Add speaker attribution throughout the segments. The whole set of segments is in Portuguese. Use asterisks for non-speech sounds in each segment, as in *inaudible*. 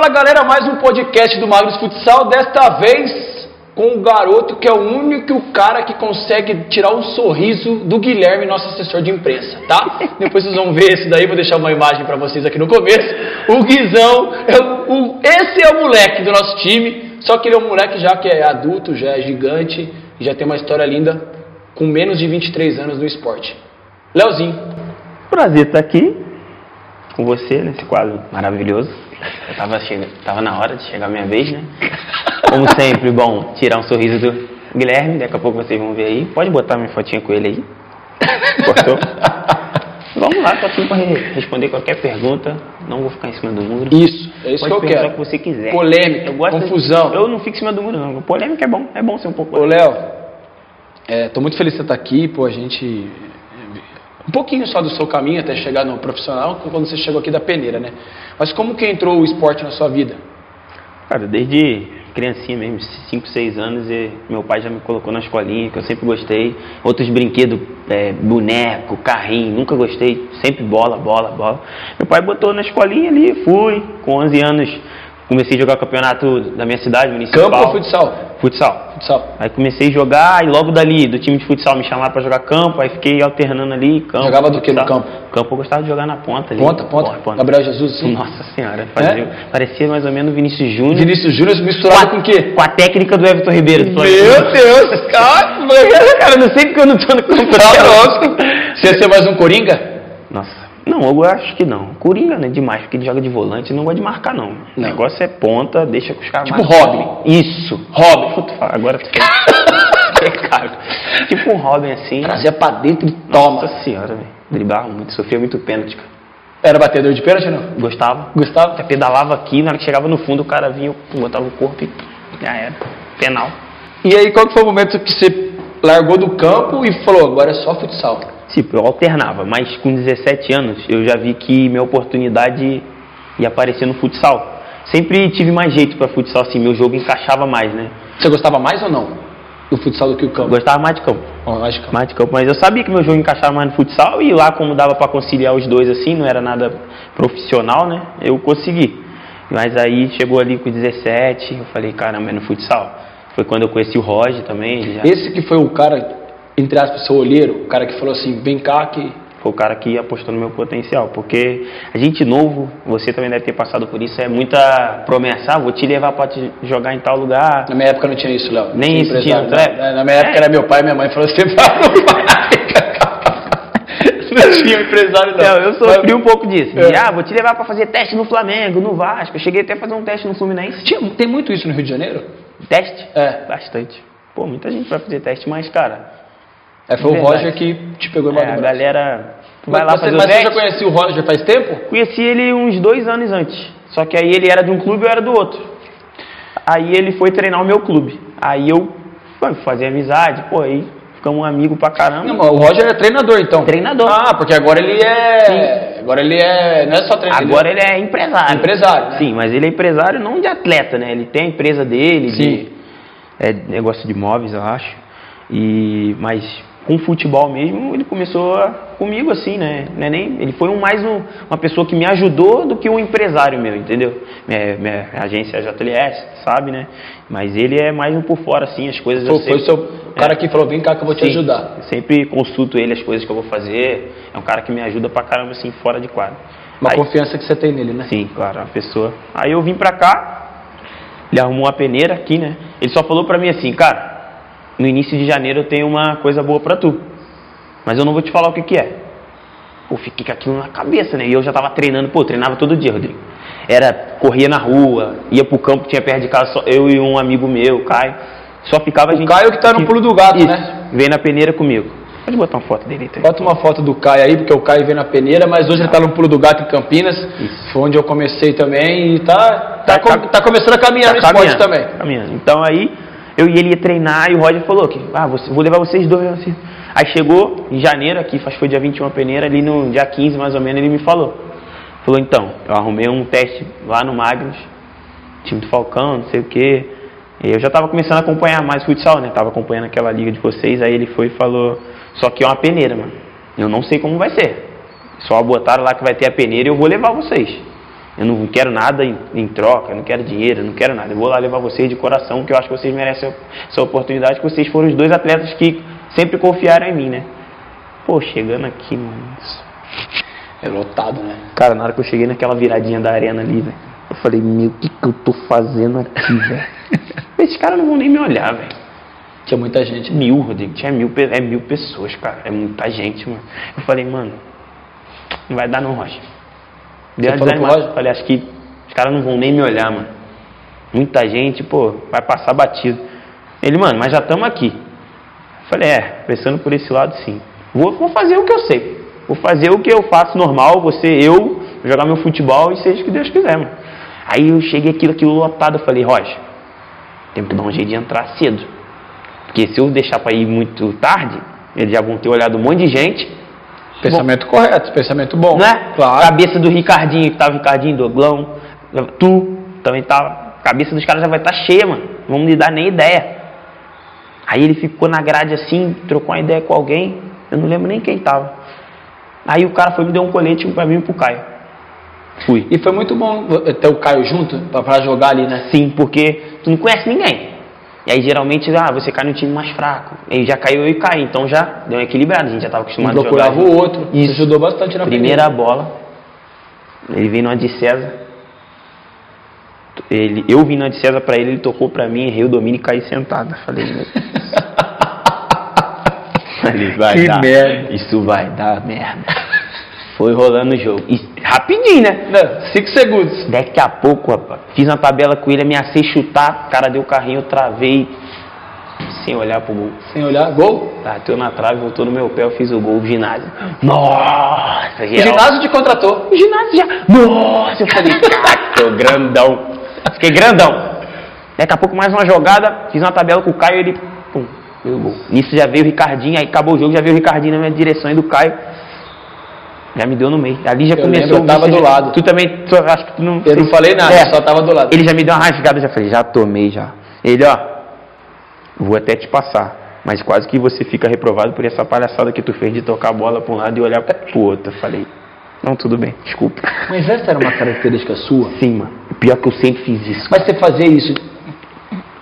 Speaker 1: Fala galera, mais um podcast do Magnus Futsal, desta vez com o garoto que é o único cara que consegue tirar um sorriso do Guilherme, nosso assessor de imprensa, tá? *laughs* Depois vocês vão ver esse daí, vou deixar uma imagem para vocês aqui no começo. O Guizão, é o, o, esse é o moleque do nosso time, só que ele é um moleque já que é adulto, já é gigante e já tem uma história linda com menos de 23 anos no esporte. Leozinho.
Speaker 2: Prazer estar aqui com você nesse quadro maravilhoso. Eu tava, chegando, tava na hora de chegar a minha vez, né? Como sempre, bom, tirar um sorriso do Guilherme, daqui a pouco vocês vão ver aí. Pode botar minha fotinha com ele aí. Cortou? Vamos lá, tô aqui para responder qualquer pergunta. Não vou ficar em cima do muro.
Speaker 1: Isso, é isso
Speaker 2: Pode
Speaker 1: que eu quero.
Speaker 2: o que você quiser.
Speaker 1: Polêmica,
Speaker 2: Eu gosto de-
Speaker 1: confusão.
Speaker 2: Eu não fico em cima do muro, não. Polêmica é bom, é bom ser um pouco.
Speaker 1: Ô, Léo, é, tô muito feliz de você estar aqui, pô, a gente... Um pouquinho só do seu caminho até chegar no profissional, quando você chegou aqui da peneira, né? Mas como que entrou o esporte na sua vida?
Speaker 2: Cara, desde criancinha mesmo, 5, 6 anos, e meu pai já me colocou na escolinha, que eu sempre gostei. Outros brinquedos, é, boneco, carrinho, nunca gostei. Sempre bola, bola, bola. Meu pai botou na escolinha ali, fui. Com 11 anos, comecei a jogar o campeonato da minha cidade, municipal.
Speaker 1: Campo ou futsal?
Speaker 2: Futsal.
Speaker 1: Futsal.
Speaker 2: Aí comecei a jogar e logo dali, do time de futsal, me chamaram pra jogar campo, aí fiquei alternando ali, campo.
Speaker 1: Jogava do que no campo?
Speaker 2: Campo eu gostava de jogar na ponta ali.
Speaker 1: Ponta, ponta?
Speaker 2: Porra,
Speaker 1: Gabriel Jesus, sim?
Speaker 2: Nossa senhora, fazia-
Speaker 1: É?
Speaker 2: parecia mais ou menos o Vinícius Júnior.
Speaker 1: Vinícius Júnior misturado com o quê?
Speaker 2: Com a técnica do Everton Ribeiro. do
Speaker 1: Meu. Deus, *laughs* cara!
Speaker 2: Cara, não sei porque eu não tô no campo.
Speaker 1: Tá. Você ia ser mais um Coringa?
Speaker 2: Nossa. Não, eu acho que não. Coringa, né? Demais, porque ele joga de volante, não gosta de marcar, não. O negócio é ponta, deixa com os caras
Speaker 1: Tipo Robin.
Speaker 2: Isso.
Speaker 1: Robin.
Speaker 2: Puta, agora é *laughs* caro. Tipo um Robin assim.
Speaker 1: Trazia pra dentro e toma.
Speaker 2: Nossa senhora, velho. Driblava muito, sofria muito pênalti, cara.
Speaker 1: Era batedor de pênalti, não?
Speaker 2: Gostava.
Speaker 1: Gustavo?
Speaker 2: Já pedalava aqui, na hora que chegava no fundo, o cara vinha, botava o corpo e já era. Penal.
Speaker 1: E aí, qual que foi o momento que você largou do campo e falou, agora é só futsal?
Speaker 2: Tipo, eu alternava, mas com 17 anos eu já vi que minha oportunidade ia aparecer no futsal. Sempre tive mais jeito pra futsal, assim, meu jogo encaixava mais, né?
Speaker 1: Você gostava mais ou não do futsal do que o
Speaker 2: Eu
Speaker 1: campo?
Speaker 2: gostava mais de campo.
Speaker 1: Ó, mais de campo.
Speaker 2: Mais de campo, mas eu sabia que meu jogo encaixava mais no futsal e lá como dava pra conciliar os dois assim, não era nada profissional, né? Eu consegui. Mas aí chegou ali com 17, eu falei, caramba, é no futsal. Foi quando eu conheci o Roger também, já
Speaker 1: Esse que foi o cara, entre aspas, seu olheiro, o cara que falou assim, vem cá que...
Speaker 2: foi o cara que apostou no meu potencial. Porque a gente novo, você também deve ter passado por isso, é muita promessa, ah, vou te levar pra te jogar em tal lugar.
Speaker 1: Na minha época não tinha isso, Léo.
Speaker 2: Nem isso tinha,
Speaker 1: empresário,
Speaker 2: é?
Speaker 1: não. Na minha época
Speaker 2: É.
Speaker 1: era meu pai e minha mãe falou assim, não tinha empresário não.
Speaker 2: Não, eu sofri um pouco disso. de,
Speaker 1: É.
Speaker 2: ah, vou te levar pra fazer teste no Flamengo, no Vasco. Eu cheguei até a fazer um teste no Fluminense.
Speaker 1: Tinha, tem muito isso no Rio de Janeiro?
Speaker 2: Teste?
Speaker 1: É.
Speaker 2: Bastante. Pô, muita gente vai fazer teste, mas, cara,
Speaker 1: É, foi o. Roger que te pegou
Speaker 2: é,
Speaker 1: mais
Speaker 2: a galera vai lá
Speaker 1: você,
Speaker 2: fazer o
Speaker 1: mas você
Speaker 2: teste.
Speaker 1: já conhecia o Roger faz tempo?
Speaker 2: Conheci ele uns dois anos antes. Só que aí ele era de um clube e eu era do outro. Aí ele foi treinar o meu clube. Aí eu pô, fazia amizade, pô, aí ficamos amigos pra caramba.
Speaker 1: Não, o Roger é treinador, então.
Speaker 2: Treinador.
Speaker 1: Ah, porque agora ele é... Agora ele é... Não é só treinador.
Speaker 2: Agora ele é empresário.
Speaker 1: Empresário, né?
Speaker 2: Sim, mas ele é empresário não de atleta, né? Ele tem a empresa dele,
Speaker 1: Sim.
Speaker 2: de é, negócio de imóveis, eu acho. E, mas com futebol mesmo, ele começou a- comigo assim, né? Não é nem, ele foi um, mais um- uma pessoa que me ajudou do que um empresário meu, entendeu? Minha, minha agência é JLS, sabe, né? Mas ele é mais um por fora, assim, as coisas eu
Speaker 1: Foi, foi o
Speaker 2: sempre-
Speaker 1: seu cara que falou, vem cá que eu vou te
Speaker 2: Sim,
Speaker 1: ajudar.
Speaker 2: eu sempre consulto ele as coisas que eu vou fazer. É um cara que me ajuda pra caramba, assim, fora de quadro.
Speaker 1: Uma
Speaker 2: Aí-
Speaker 1: confiança que você tem nele, né?
Speaker 2: Sim, claro, a pessoa. Aí eu vim pra cá, ele arrumou uma peneira aqui, né? Ele só falou pra mim assim, cara, no início de janeiro eu tenho uma coisa boa pra tu. Mas eu não vou te falar o que que é. Pô, fiquei com aquilo na cabeça, né? E eu já tava treinando, pô, treinava todo dia, Rodrigo. Era, corria na rua, ia pro campo tinha perto de casa, só eu e um amigo meu, Caio. Só ficava a gente.
Speaker 1: Caio que tá no pulo do gato,
Speaker 2: Isso,
Speaker 1: né?
Speaker 2: Veio na peneira comigo. Pode botar uma foto dele aí, tá?
Speaker 1: Bota uma foto do Caio aí, porque o Caio veio na peneira, mas hoje ele tá no pulo do gato em Campinas.
Speaker 2: Isso.
Speaker 1: Foi onde eu comecei também e tá, tá,
Speaker 2: Tá
Speaker 1: com- tá começando a caminhar no esporte também.
Speaker 2: caminhando. Então aí eu e ele ia treinar e o Roger falou que ah, vou levar vocês dois. Assim. Aí chegou em janeiro aqui, que foi dia 21 a peneira, ali no dia 15 mais ou menos, ele me falou. Falou, então, eu arrumei um teste lá no Magnus, time do Falcão, não sei o quê. Eu já estava começando a acompanhar mais futsal, né? Tava acompanhando aquela liga de vocês, aí ele foi e falou, só que é uma peneira, mano. Eu não sei como vai ser. Só botaram lá que vai ter a peneira e eu vou levar vocês. Eu não quero nada em, em, troca, eu não quero dinheiro, eu não quero nada. Eu vou lá levar vocês de coração, que eu acho que vocês merecem essa oportunidade, que vocês foram os dois atletas que sempre confiaram em mim, né? Pô, chegando aqui, mano.
Speaker 1: É lotado, né?
Speaker 2: Cara, na hora que eu cheguei naquela viradinha da arena ali, velho, eu falei, meu, o que, que eu tô fazendo aqui, *laughs* velho? Esses caras não vão nem me olhar, velho.
Speaker 1: Tinha muita gente.
Speaker 2: Mil, Rodrigo, tinha mil, é mil pessoas, cara. É muita gente, mano. Eu falei, mano, não vai dar não, Rocha. Deu uma desanimada. Falei, acho que os caras não vão nem me olhar, mano. Muita gente, pô, vai passar batido. Ele, mano, mas já estamos aqui. Falei, é, pensando por esse lado, sim. Vou, vou fazer o que eu sei. Vou fazer o que eu faço normal, você, eu, jogar meu futebol e seja o que Deus quiser, mano. Aí eu cheguei aquilo, aquilo lotado, eu falei, Rocha, tem que dar um jeito de entrar cedo. Porque se eu deixar para ir muito tarde, eles já vão ter olhado um monte de gente.
Speaker 1: Pensamento bom, correto, pensamento bom.
Speaker 2: Né? Claro. Cabeça do Ricardinho, que tava o Ricardinho, Doglão, tu também tava. Cabeça dos caras já vai estar tá cheia, mano. Não vamos lhe dar nem ideia. Aí ele ficou na grade assim, trocou uma ideia com alguém. Eu não lembro nem quem tava. Aí o cara foi me deu um colete para mim e pro Caio.
Speaker 1: Fui. E foi muito bom ter o Caio junto para jogar ali, né?
Speaker 2: Sim, porque tu não conhece ninguém. E aí geralmente, ah, você cai no time mais fraco. Ele já caiu eu e caí, então já deu um equilibrado, a gente já estava acostumado
Speaker 1: um procurava a jogar. o outro. Isso ajudou bastante na
Speaker 2: primeira primeira bola. Ele veio numa de César. Ele, eu vim numa de César para ele, ele tocou para mim, errei o domínio e caí sentado. Falei, *laughs* Falei, vai que dar. merda. Isso vai dar merda. Foi rolando o jogo. E, rapidinho, né?
Speaker 1: Não, cinco segundos.
Speaker 2: Daqui a pouco, rapaz, fiz uma tabela com ele, ameacei chutar, o cara deu o carrinho, eu travei. Sem olhar pro gol.
Speaker 1: Sem olhar, gol?
Speaker 2: Bateu na trave, voltou no meu pé, eu fiz o gol, o ginásio. Nossa,
Speaker 1: geral. O ginásio te contratou?
Speaker 2: O ginásio já. Nossa, eu falei, *laughs* tô grandão. Fiquei grandão. Daqui a pouco mais uma jogada, fiz uma tabela com o Caio, ele. Pum, o gol. Nisso já veio o Ricardinho, aí acabou o jogo, já veio o Ricardinho na minha direção e do Caio. Já me deu no meio. Ali já eu começou. Lembro,
Speaker 1: eu tava do lado.
Speaker 2: Tu também, tu, acho que tu não.
Speaker 1: Eu não falei nada, é. só tava do lado.
Speaker 2: Ele já me deu uma rasgada, já falei, já tomei já. Ele, ó, vou até te passar, mas quase que você fica reprovado por essa palhaçada que tu fez de tocar a bola para um lado e olhar pro outro. Eu falei, não, tudo bem, desculpa.
Speaker 1: Mas essa era uma característica sua?
Speaker 2: Sim, mano. Pior que eu sempre fiz isso.
Speaker 1: Mas você fazia isso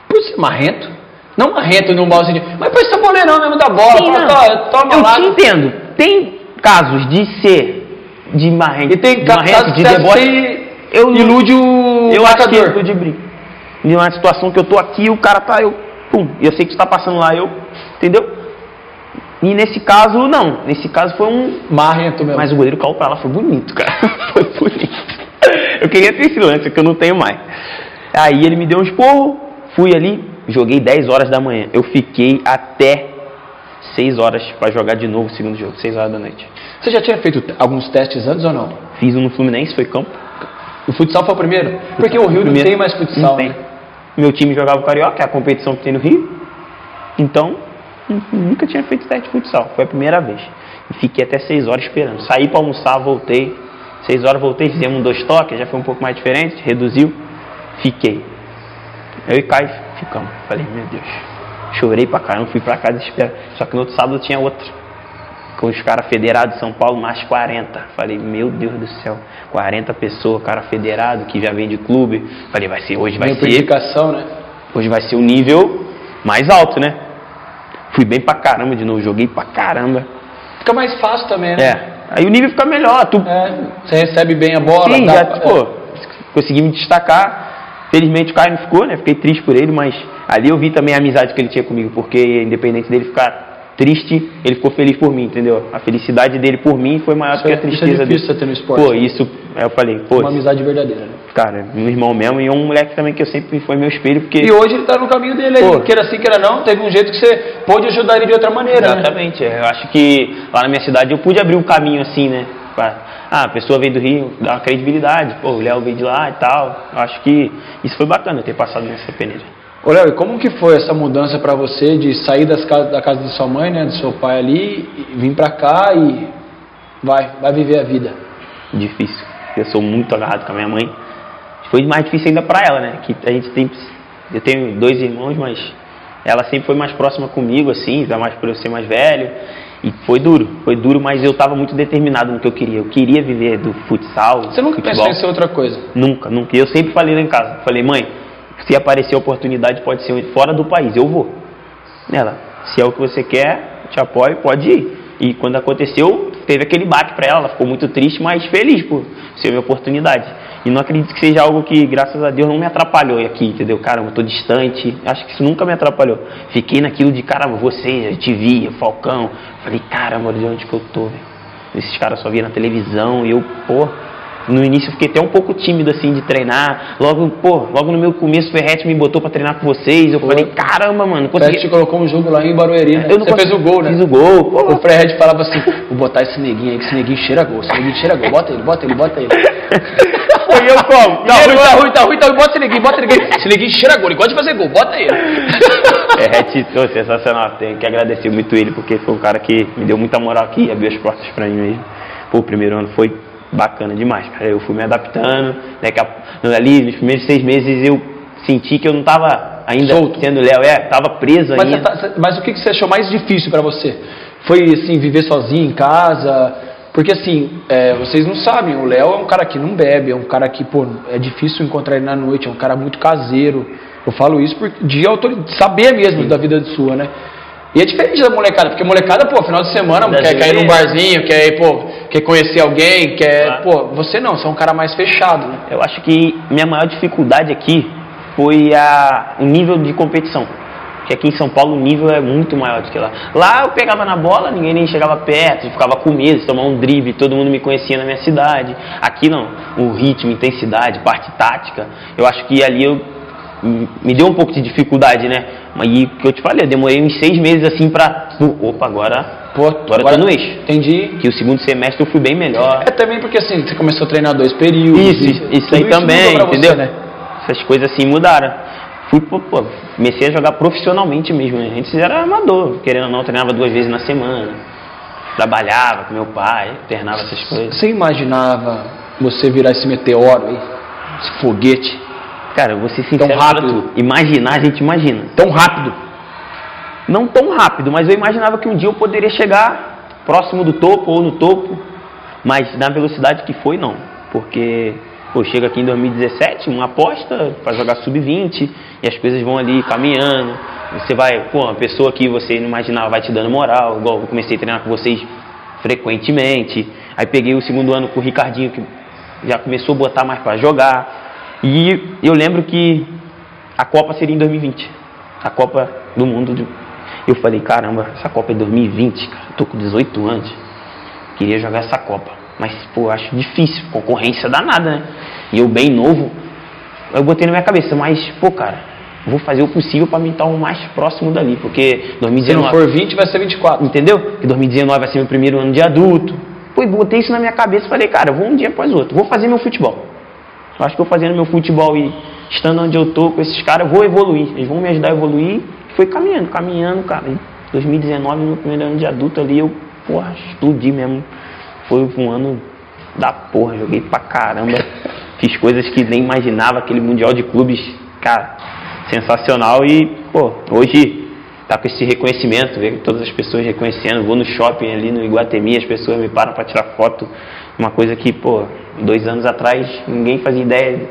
Speaker 1: por ser marrento? Não marrento num mau sentido, mas por ser boleirão mesmo da bola. Sim, fala, toma
Speaker 2: eu
Speaker 1: lá.
Speaker 2: te entendo. Tem casos de ser de marrento,
Speaker 1: e tem de, marrento, de deboche. Eu ilude o
Speaker 2: eu acho que ilude brinco. Em uma situação que eu tô aqui, o cara tá, eu, pum, eu sei que está passando lá, eu, entendeu? E nesse caso, não. Nesse caso foi um.
Speaker 1: Marrento mesmo.
Speaker 2: Mas o goleiro caiu pra lá, foi bonito, cara. *laughs* foi bonito. Eu queria ter esse lance, que eu não tenho mais. Aí ele me deu um esporro, fui ali, joguei 10 horas da manhã. Eu fiquei até 6 horas para jogar de novo o segundo jogo, 6 horas da noite.
Speaker 1: Você já tinha feito alguns testes antes ou não?
Speaker 2: Fiz um no Fluminense, foi campo.
Speaker 1: O futsal foi o primeiro? Porque o Rio não tem mais futsal. Não tem. Né?
Speaker 2: Meu time jogava o Carioca, é a competição que tem no Rio. Então, nunca tinha feito teste de futsal. Foi a primeira vez. E fiquei até 6 horas esperando. Saí para almoçar, voltei. 6 horas voltei, fizemos dois toques, já foi um pouco mais diferente, reduziu. Fiquei. Eu e Caio ficamos. Falei, meu Deus. Chorei pra caramba, fui pra casa esperar. Só que no outro sábado tinha outra. Com os caras federados de São Paulo, mais 40. Falei, meu Deus do céu, 40 pessoas, cara federado, que já vem de clube. Falei, vai ser, hoje vai ser.
Speaker 1: Dedicação, né?
Speaker 2: Hoje vai ser o um nível mais alto, né? Fui bem pra caramba de novo, joguei pra caramba.
Speaker 1: Fica mais fácil também, né?
Speaker 2: É. Aí o nível fica melhor. Tu...
Speaker 1: É, você recebe bem a bola.
Speaker 2: Sim, já, tipo, é. consegui me destacar. Felizmente o Caio não ficou, né? Fiquei triste por ele, mas ali eu vi também a amizade que ele tinha comigo, porque independente dele ficar triste, ele ficou feliz por mim, entendeu? A felicidade dele por mim foi maior do que a tristeza
Speaker 1: isso é
Speaker 2: difícil
Speaker 1: dele. Ter no esporte,
Speaker 2: pô, isso, eu falei, pô.
Speaker 1: Uma amizade verdadeira, né?
Speaker 2: Cara, meu irmão mesmo e um moleque também que eu sempre foi meu espelho, porque.
Speaker 1: E hoje ele tá no caminho dele aí, queira assim, queira não, teve um jeito que você pôde ajudar ele de outra maneira,
Speaker 2: né? Exatamente, né? eu acho que lá na minha cidade eu pude abrir um caminho assim, né? Ah, a pessoa veio do Rio, dá uma credibilidade, pô, o Léo veio de lá e tal. Eu acho que isso foi bacana ter passado nessa peneira.
Speaker 1: Ô Léo, e como que foi essa mudança para você de sair das casas, da casa de sua mãe, né, do seu pai ali, vir para cá e vai, vai viver a vida?
Speaker 2: Difícil. Eu sou muito agarrado com a minha mãe. Foi mais difícil ainda para ela, né? Que a gente tem, eu tenho dois irmãos, mas ela sempre foi mais próxima comigo, assim, ainda mais por eu ser mais velho. E foi duro, foi duro, mas eu estava muito determinado no que eu queria. Eu queria viver do futsal.
Speaker 1: Você nunca
Speaker 2: futebol.
Speaker 1: pensou em ser outra coisa?
Speaker 2: Nunca, nunca. Eu sempre falei lá em casa. Falei, mãe, se aparecer a oportunidade, pode ser fora do país, eu vou. Ela, se é o que você quer, te apoio, pode ir. E quando aconteceu, teve aquele baque para ela, ela ficou muito triste, mas feliz por ser minha oportunidade. E não acredito que seja algo que, graças a Deus, não me atrapalhou aqui, entendeu? Caramba, eu tô distante. Acho que isso nunca me atrapalhou. Fiquei naquilo de, caramba, você, eu te via, Falcão. Falei, caramba, de onde que eu tô, velho? Esses caras só via na televisão e eu, pô, no início eu fiquei até um pouco tímido assim de treinar. Logo, pô, logo no meu começo o Ferret me botou para treinar com vocês. Eu pô. falei, caramba, mano,
Speaker 1: consegui. O Ferret colocou um jogo lá em Barueri, né?
Speaker 2: Eu
Speaker 1: Você fez o gol, né?
Speaker 2: Fiz o gol, pô.
Speaker 1: O Ferret falava assim: vou botar esse neguinho aí, que esse neguinho cheira gol, esse neguinho cheira gol. Bota ele, bota ele, bota ele. *laughs*
Speaker 2: Foi eu como?
Speaker 1: Tá ruim, tá ruim, tá ruim, tá ruim, bota esse neguinho, bota esse neguinho. Esse neguinho cheira gol, ele gosta de fazer gol, bota ele. *laughs*
Speaker 2: Ferret, oh, sensacional. Tenho que agradecer muito ele, porque foi um cara que me deu muita moral aqui, abriu as portas pra mim mesmo. Pô, o primeiro ano foi bacana demais, cara. Eu fui me adaptando, né, que ali nos primeiros seis meses eu senti que eu não estava ainda
Speaker 1: Solto.
Speaker 2: sendo Léo, é, tava preso
Speaker 1: Mas,
Speaker 2: ainda.
Speaker 1: tá- mas o que que você achou mais difícil pra você? Foi assim, viver sozinho em casa? Porque assim, é, vocês não sabem, o Léo é um cara que não bebe, é um cara que, pô, é difícil encontrar ele na noite, é um cara muito caseiro. Eu falo isso por, de autoridade, saber mesmo da vida sua, né? E é diferente da molecada, porque molecada, pô, final de semana quer cair num barzinho, quer, ir, pô, quer conhecer alguém, quer. Pô, você não, você é um cara mais fechado, né?
Speaker 2: Eu acho que minha maior dificuldade aqui foi a, o nível de competição. Porque aqui em São Paulo o nível é muito maior do que lá. Lá eu pegava na bola, ninguém nem chegava perto, ficava com medo de tomar um drible, todo mundo me conhecia na minha cidade. Aqui não, o ritmo, intensidade, parte tática, eu acho que ali eu m- me deu um pouco de dificuldade, né? Mas e que eu te falei, eu demorei uns seis meses assim pra. Opa, agora.
Speaker 1: Pô,
Speaker 2: Agora tô no eixo.
Speaker 1: Entendi.
Speaker 2: Que o segundo semestre eu fui bem melhor.
Speaker 1: É também porque assim, você começou a treinar dois períodos.
Speaker 2: Isso, isso aí também,
Speaker 1: mudou pra você,
Speaker 2: entendeu?
Speaker 1: né?
Speaker 2: Essas coisas assim mudaram. Fui, pô, pô, comecei a jogar profissionalmente mesmo. né? A gente era amador, querendo ou não, treinava duas vezes na semana. Trabalhava com meu pai, treinava essas coisas.
Speaker 1: Você imaginava você virar esse meteoro aí? Esse foguete?
Speaker 2: Cara, eu vou ser sincero
Speaker 1: Tão rápido.
Speaker 2: Imaginar, a gente imagina.
Speaker 1: Tão rápido.
Speaker 2: Não tão rápido, mas eu imaginava que um dia eu poderia chegar próximo do topo ou no topo. Mas na velocidade que foi, não. Porque pô, chega aqui em 2017, uma aposta para jogar sub-20 e as coisas vão ali caminhando. Você vai, pô, uma pessoa que você não imaginava vai te dando moral, igual eu comecei a treinar com vocês frequentemente. Aí peguei o segundo ano com o Ricardinho, que já começou a botar mais para jogar. E eu lembro que a Copa seria em 2020. A Copa do Mundo. de- Eu falei, caramba, essa Copa é 2020, cara. Eu tô com 18 anos. Queria jogar essa Copa. Mas, pô, acho difícil. Concorrência danada, né? E eu bem novo. Eu botei na minha cabeça, mas, pô, cara, vou fazer o possível para me estar o mais próximo dali. Porque
Speaker 1: Se não
Speaker 2: 2019.
Speaker 1: for 20, vai ser 24.
Speaker 2: Entendeu? Que 2019 vai ser meu primeiro ano de adulto. Pô, botei isso na minha cabeça e falei, cara, vou um dia após o outro. Vou fazer meu futebol. Eu acho que eu fazendo meu futebol e estando onde eu tô com esses caras, eu vou evoluir. Eles vão me ajudar a evoluir. Foi caminhando, caminhando, cara. Em 2019, meu primeiro ano de adulto ali, eu, porra, explodi mesmo. Foi um ano da porra, joguei pra caramba. *laughs* Fiz coisas que nem imaginava, aquele Mundial de Clubes, cara, sensacional. E, pô, hoje tá com esse reconhecimento, ver todas as pessoas reconhecendo. Vou no shopping ali no Iguatemi, as pessoas me param para tirar foto. Uma coisa que, pô, dois anos atrás ninguém fazia ideia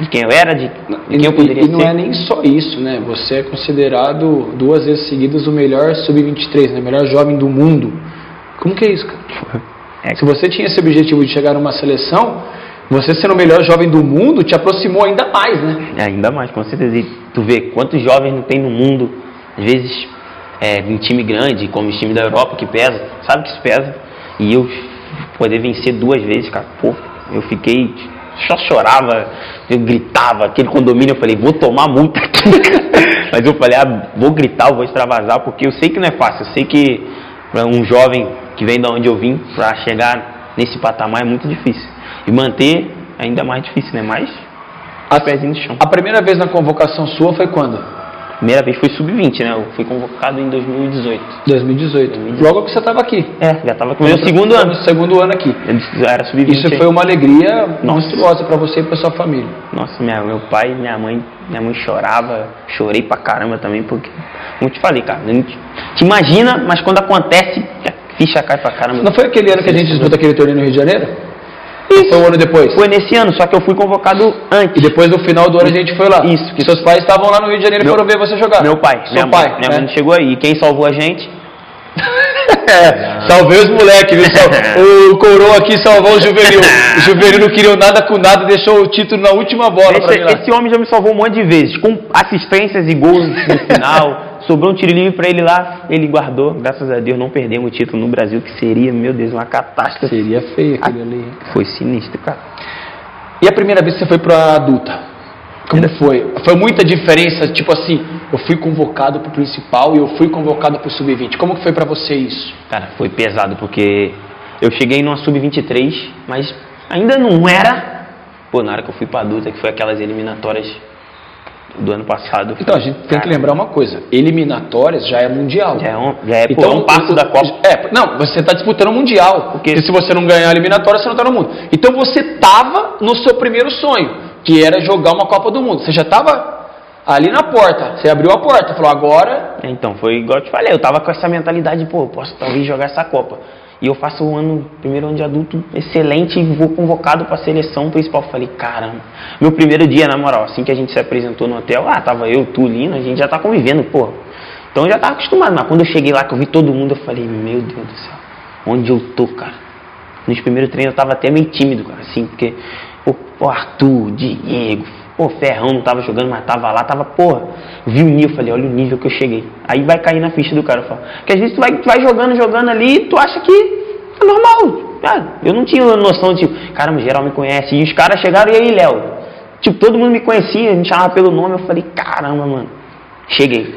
Speaker 2: de quem eu era, de, quem eu poderia
Speaker 1: e, e não
Speaker 2: ser.
Speaker 1: é nem só isso, né? Você é considerado duas vezes seguidas o melhor sub-23, né? O melhor jovem do mundo. Como que é isso, cara?
Speaker 2: É.
Speaker 1: Se você tinha esse objetivo de chegar numa seleção, você sendo o melhor jovem do mundo te aproximou ainda mais, né?
Speaker 2: É, ainda mais, com certeza. E tu vê quantos jovens não tem no mundo, às vezes é, em time grande, como os times da Europa, que pesa, sabe que isso pesa. E eu poder vencer duas vezes, cara, pô, eu fiquei, só chorava, eu gritava, aquele condomínio, eu falei, vou tomar multa aqui. *laughs* Mas eu falei, ah, vou gritar, vou extravasar, porque eu sei que não é fácil, eu sei que para um jovem que vem da onde eu vim, para chegar nesse patamar é muito difícil. E manter ainda mais difícil, né? Mas
Speaker 1: A,
Speaker 2: pezinho no chão.
Speaker 1: a primeira vez na convocação sua foi quando?
Speaker 2: Primeira vez foi sub-20, né? Eu fui convocado em 2018.
Speaker 1: 2018. Logo que você estava aqui.
Speaker 2: É, já tava com o meu segundo ano.
Speaker 1: No segundo ano aqui.
Speaker 2: Eu era sub-20.
Speaker 1: Isso foi uma alegria
Speaker 2: Nossa.
Speaker 1: monstruosa para você e para sua família.
Speaker 2: Nossa, minha, meu pai, minha mãe, minha mãe chorava, chorei pra caramba também, porque, como eu te falei, cara, a gente te imagina, mas quando acontece, é ficha cai pra caramba.
Speaker 1: Não foi aquele ano que a gente disputa aquele torneio no Rio de Janeiro? Isso. Foi um ano depois?
Speaker 2: Foi nesse ano, só que eu fui convocado antes.
Speaker 1: E depois do final do ano a gente foi lá.
Speaker 2: Isso. Que
Speaker 1: Seus pais estavam lá no Rio de Janeiro e foram ver você jogar.
Speaker 2: Meu pai.
Speaker 1: Seu
Speaker 2: minha
Speaker 1: pai.
Speaker 2: Mãe, minha
Speaker 1: né?
Speaker 2: mãe não chegou aí. E quem salvou a gente? *laughs*
Speaker 1: É, salvei os moleques, *laughs* O Coroa aqui salvou o Juvenil. O Juvenil não queria nada com nada deixou o título na última bola.
Speaker 2: Esse, esse homem já me salvou um monte de vezes, com assistências e gols no final. *laughs* Sobrou um tiro livre pra ele lá, ele guardou. Graças a Deus não perdemos o título no Brasil, que seria, meu Deus, uma catástrofe.
Speaker 1: Seria feio aquele ali.
Speaker 2: Foi sinistro, cara.
Speaker 1: E a primeira vez que você foi pra adulta? Como foi? Foi muita diferença, tipo assim, eu fui convocado pro principal e eu fui convocado pro sub-20. Como que foi pra você isso?
Speaker 2: Cara, foi pesado porque eu cheguei numa sub-23, mas ainda não era. Pô, na hora que eu fui pra adulta, que foi aquelas eliminatórias do ano passado.
Speaker 1: Então a gente tem que
Speaker 2: Cara,
Speaker 1: lembrar uma coisa: eliminatórias já é mundial.
Speaker 2: Já é um, já é, pô, um passo
Speaker 1: o-
Speaker 2: da Copa.
Speaker 1: É, não, você está disputando o mundial.
Speaker 2: Porque-
Speaker 1: Porque se você não ganhar a eliminatória, você não está no mundo. Então você estava no seu primeiro sonho, que era jogar uma Copa do Mundo. Você já estava ali na porta. Você abriu a porta, falou agora.
Speaker 2: Então, foi igual eu te falei, eu tava com essa mentalidade, pô, eu posso talvez jogar essa Copa. E eu faço um ano, primeiro ano de adulto excelente e vou convocado pra seleção principal. Falei, caramba, meu primeiro dia, na moral, assim que a gente se apresentou no hotel, ah, tava eu, tu, Lino, a gente já tá convivendo, pô. Então eu já tava acostumado, mas quando eu cheguei lá, que eu vi todo mundo, eu falei, meu Deus do céu, onde eu tô, cara? Nos primeiros treinos eu tava até meio tímido, cara, assim, porque o, o Arthur, Diego, pô, Ferrão não tava jogando, mas tava lá, tava, porra, vi o nível, falei, olha o nível que eu cheguei. Aí vai cair na ficha do cara, eu falo, porque às vezes tu vai, tu vai jogando, jogando ali, e tu acha que é normal. Cara, eu não tinha noção, tipo, caramba, geral me conhece. E os caras chegaram, e aí, Léo? Tipo, todo mundo me conhecia, me chamava pelo nome, eu falei, caramba, mano, cheguei.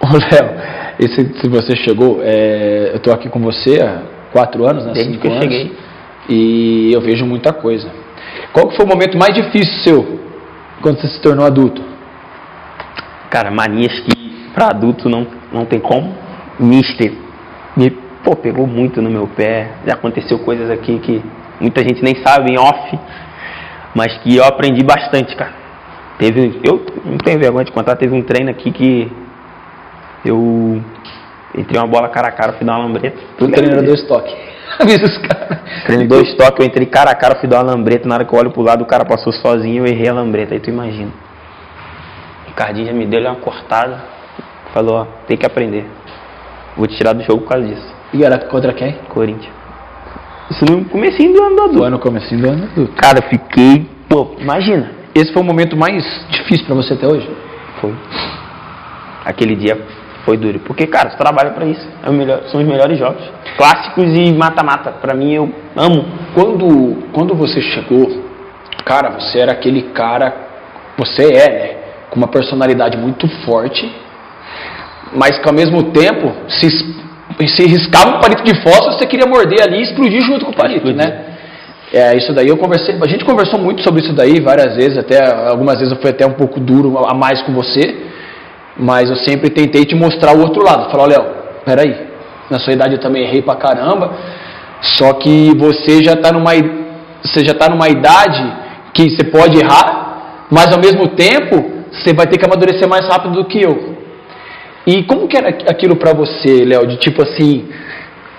Speaker 1: Ô, Léo, esse, se você chegou, é, eu tô aqui com você há quatro anos, né?
Speaker 2: Desde
Speaker 1: cinco
Speaker 2: que eu
Speaker 1: anos,
Speaker 2: cheguei.
Speaker 1: E eu vejo muita coisa. Qual que foi o momento mais difícil seu quando você se tornou adulto?
Speaker 2: Cara, manias que pra adulto não, não tem como. Mister me pô, pegou muito no meu pé. Já aconteceu coisas aqui que muita gente nem sabe em off, mas que eu aprendi bastante, cara. Teve, eu não tenho vergonha de contar, teve um treino aqui que eu entrei uma bola cara a cara, fui dar uma lambreta.
Speaker 1: Tu treinador estoque. Avisa os caras.
Speaker 2: Treino dois toques, eu entrei cara a cara, fui dar uma lambreta. Na hora que eu olho pro lado, o cara passou sozinho, eu errei a lambreta. Aí tu imagina. O Ricardinho já me deu uma cortada. Falou, ó, tem que aprender. Vou te tirar do jogo por causa disso.
Speaker 1: E era contra quem?
Speaker 2: Corinthians. Isso no comecinho do ano do adulto.
Speaker 1: Foi no comecinho do ano adulto.
Speaker 2: Cara, fiquei. Pô, imagina.
Speaker 1: Esse foi o momento mais difícil pra você até hoje?
Speaker 2: Foi. Aquele dia foi duro. Porque, cara, você trabalha pra isso. É melhor, são os melhores jogos. Clássicos e mata-mata. Pra mim, eu amo.
Speaker 1: Quando, quando você chegou, cara, você era aquele cara, você é, né? Com uma personalidade muito forte, mas que ao mesmo tempo se, se riscava um palito de fósforo, você queria morder ali e explodir junto com o palito, né? É, isso daí eu conversei, a gente conversou muito sobre isso daí várias vezes, até algumas vezes eu fui até um pouco duro a mais com você, mas eu sempre tentei te mostrar o outro lado. Falar, Léo, peraí, na sua idade eu também errei pra caramba, só que você já tá numa, você já tá numa idade que você pode errar, mas ao mesmo tempo você vai ter que amadurecer mais rápido do que eu. E como que era aquilo pra você, Léo, de tipo assim,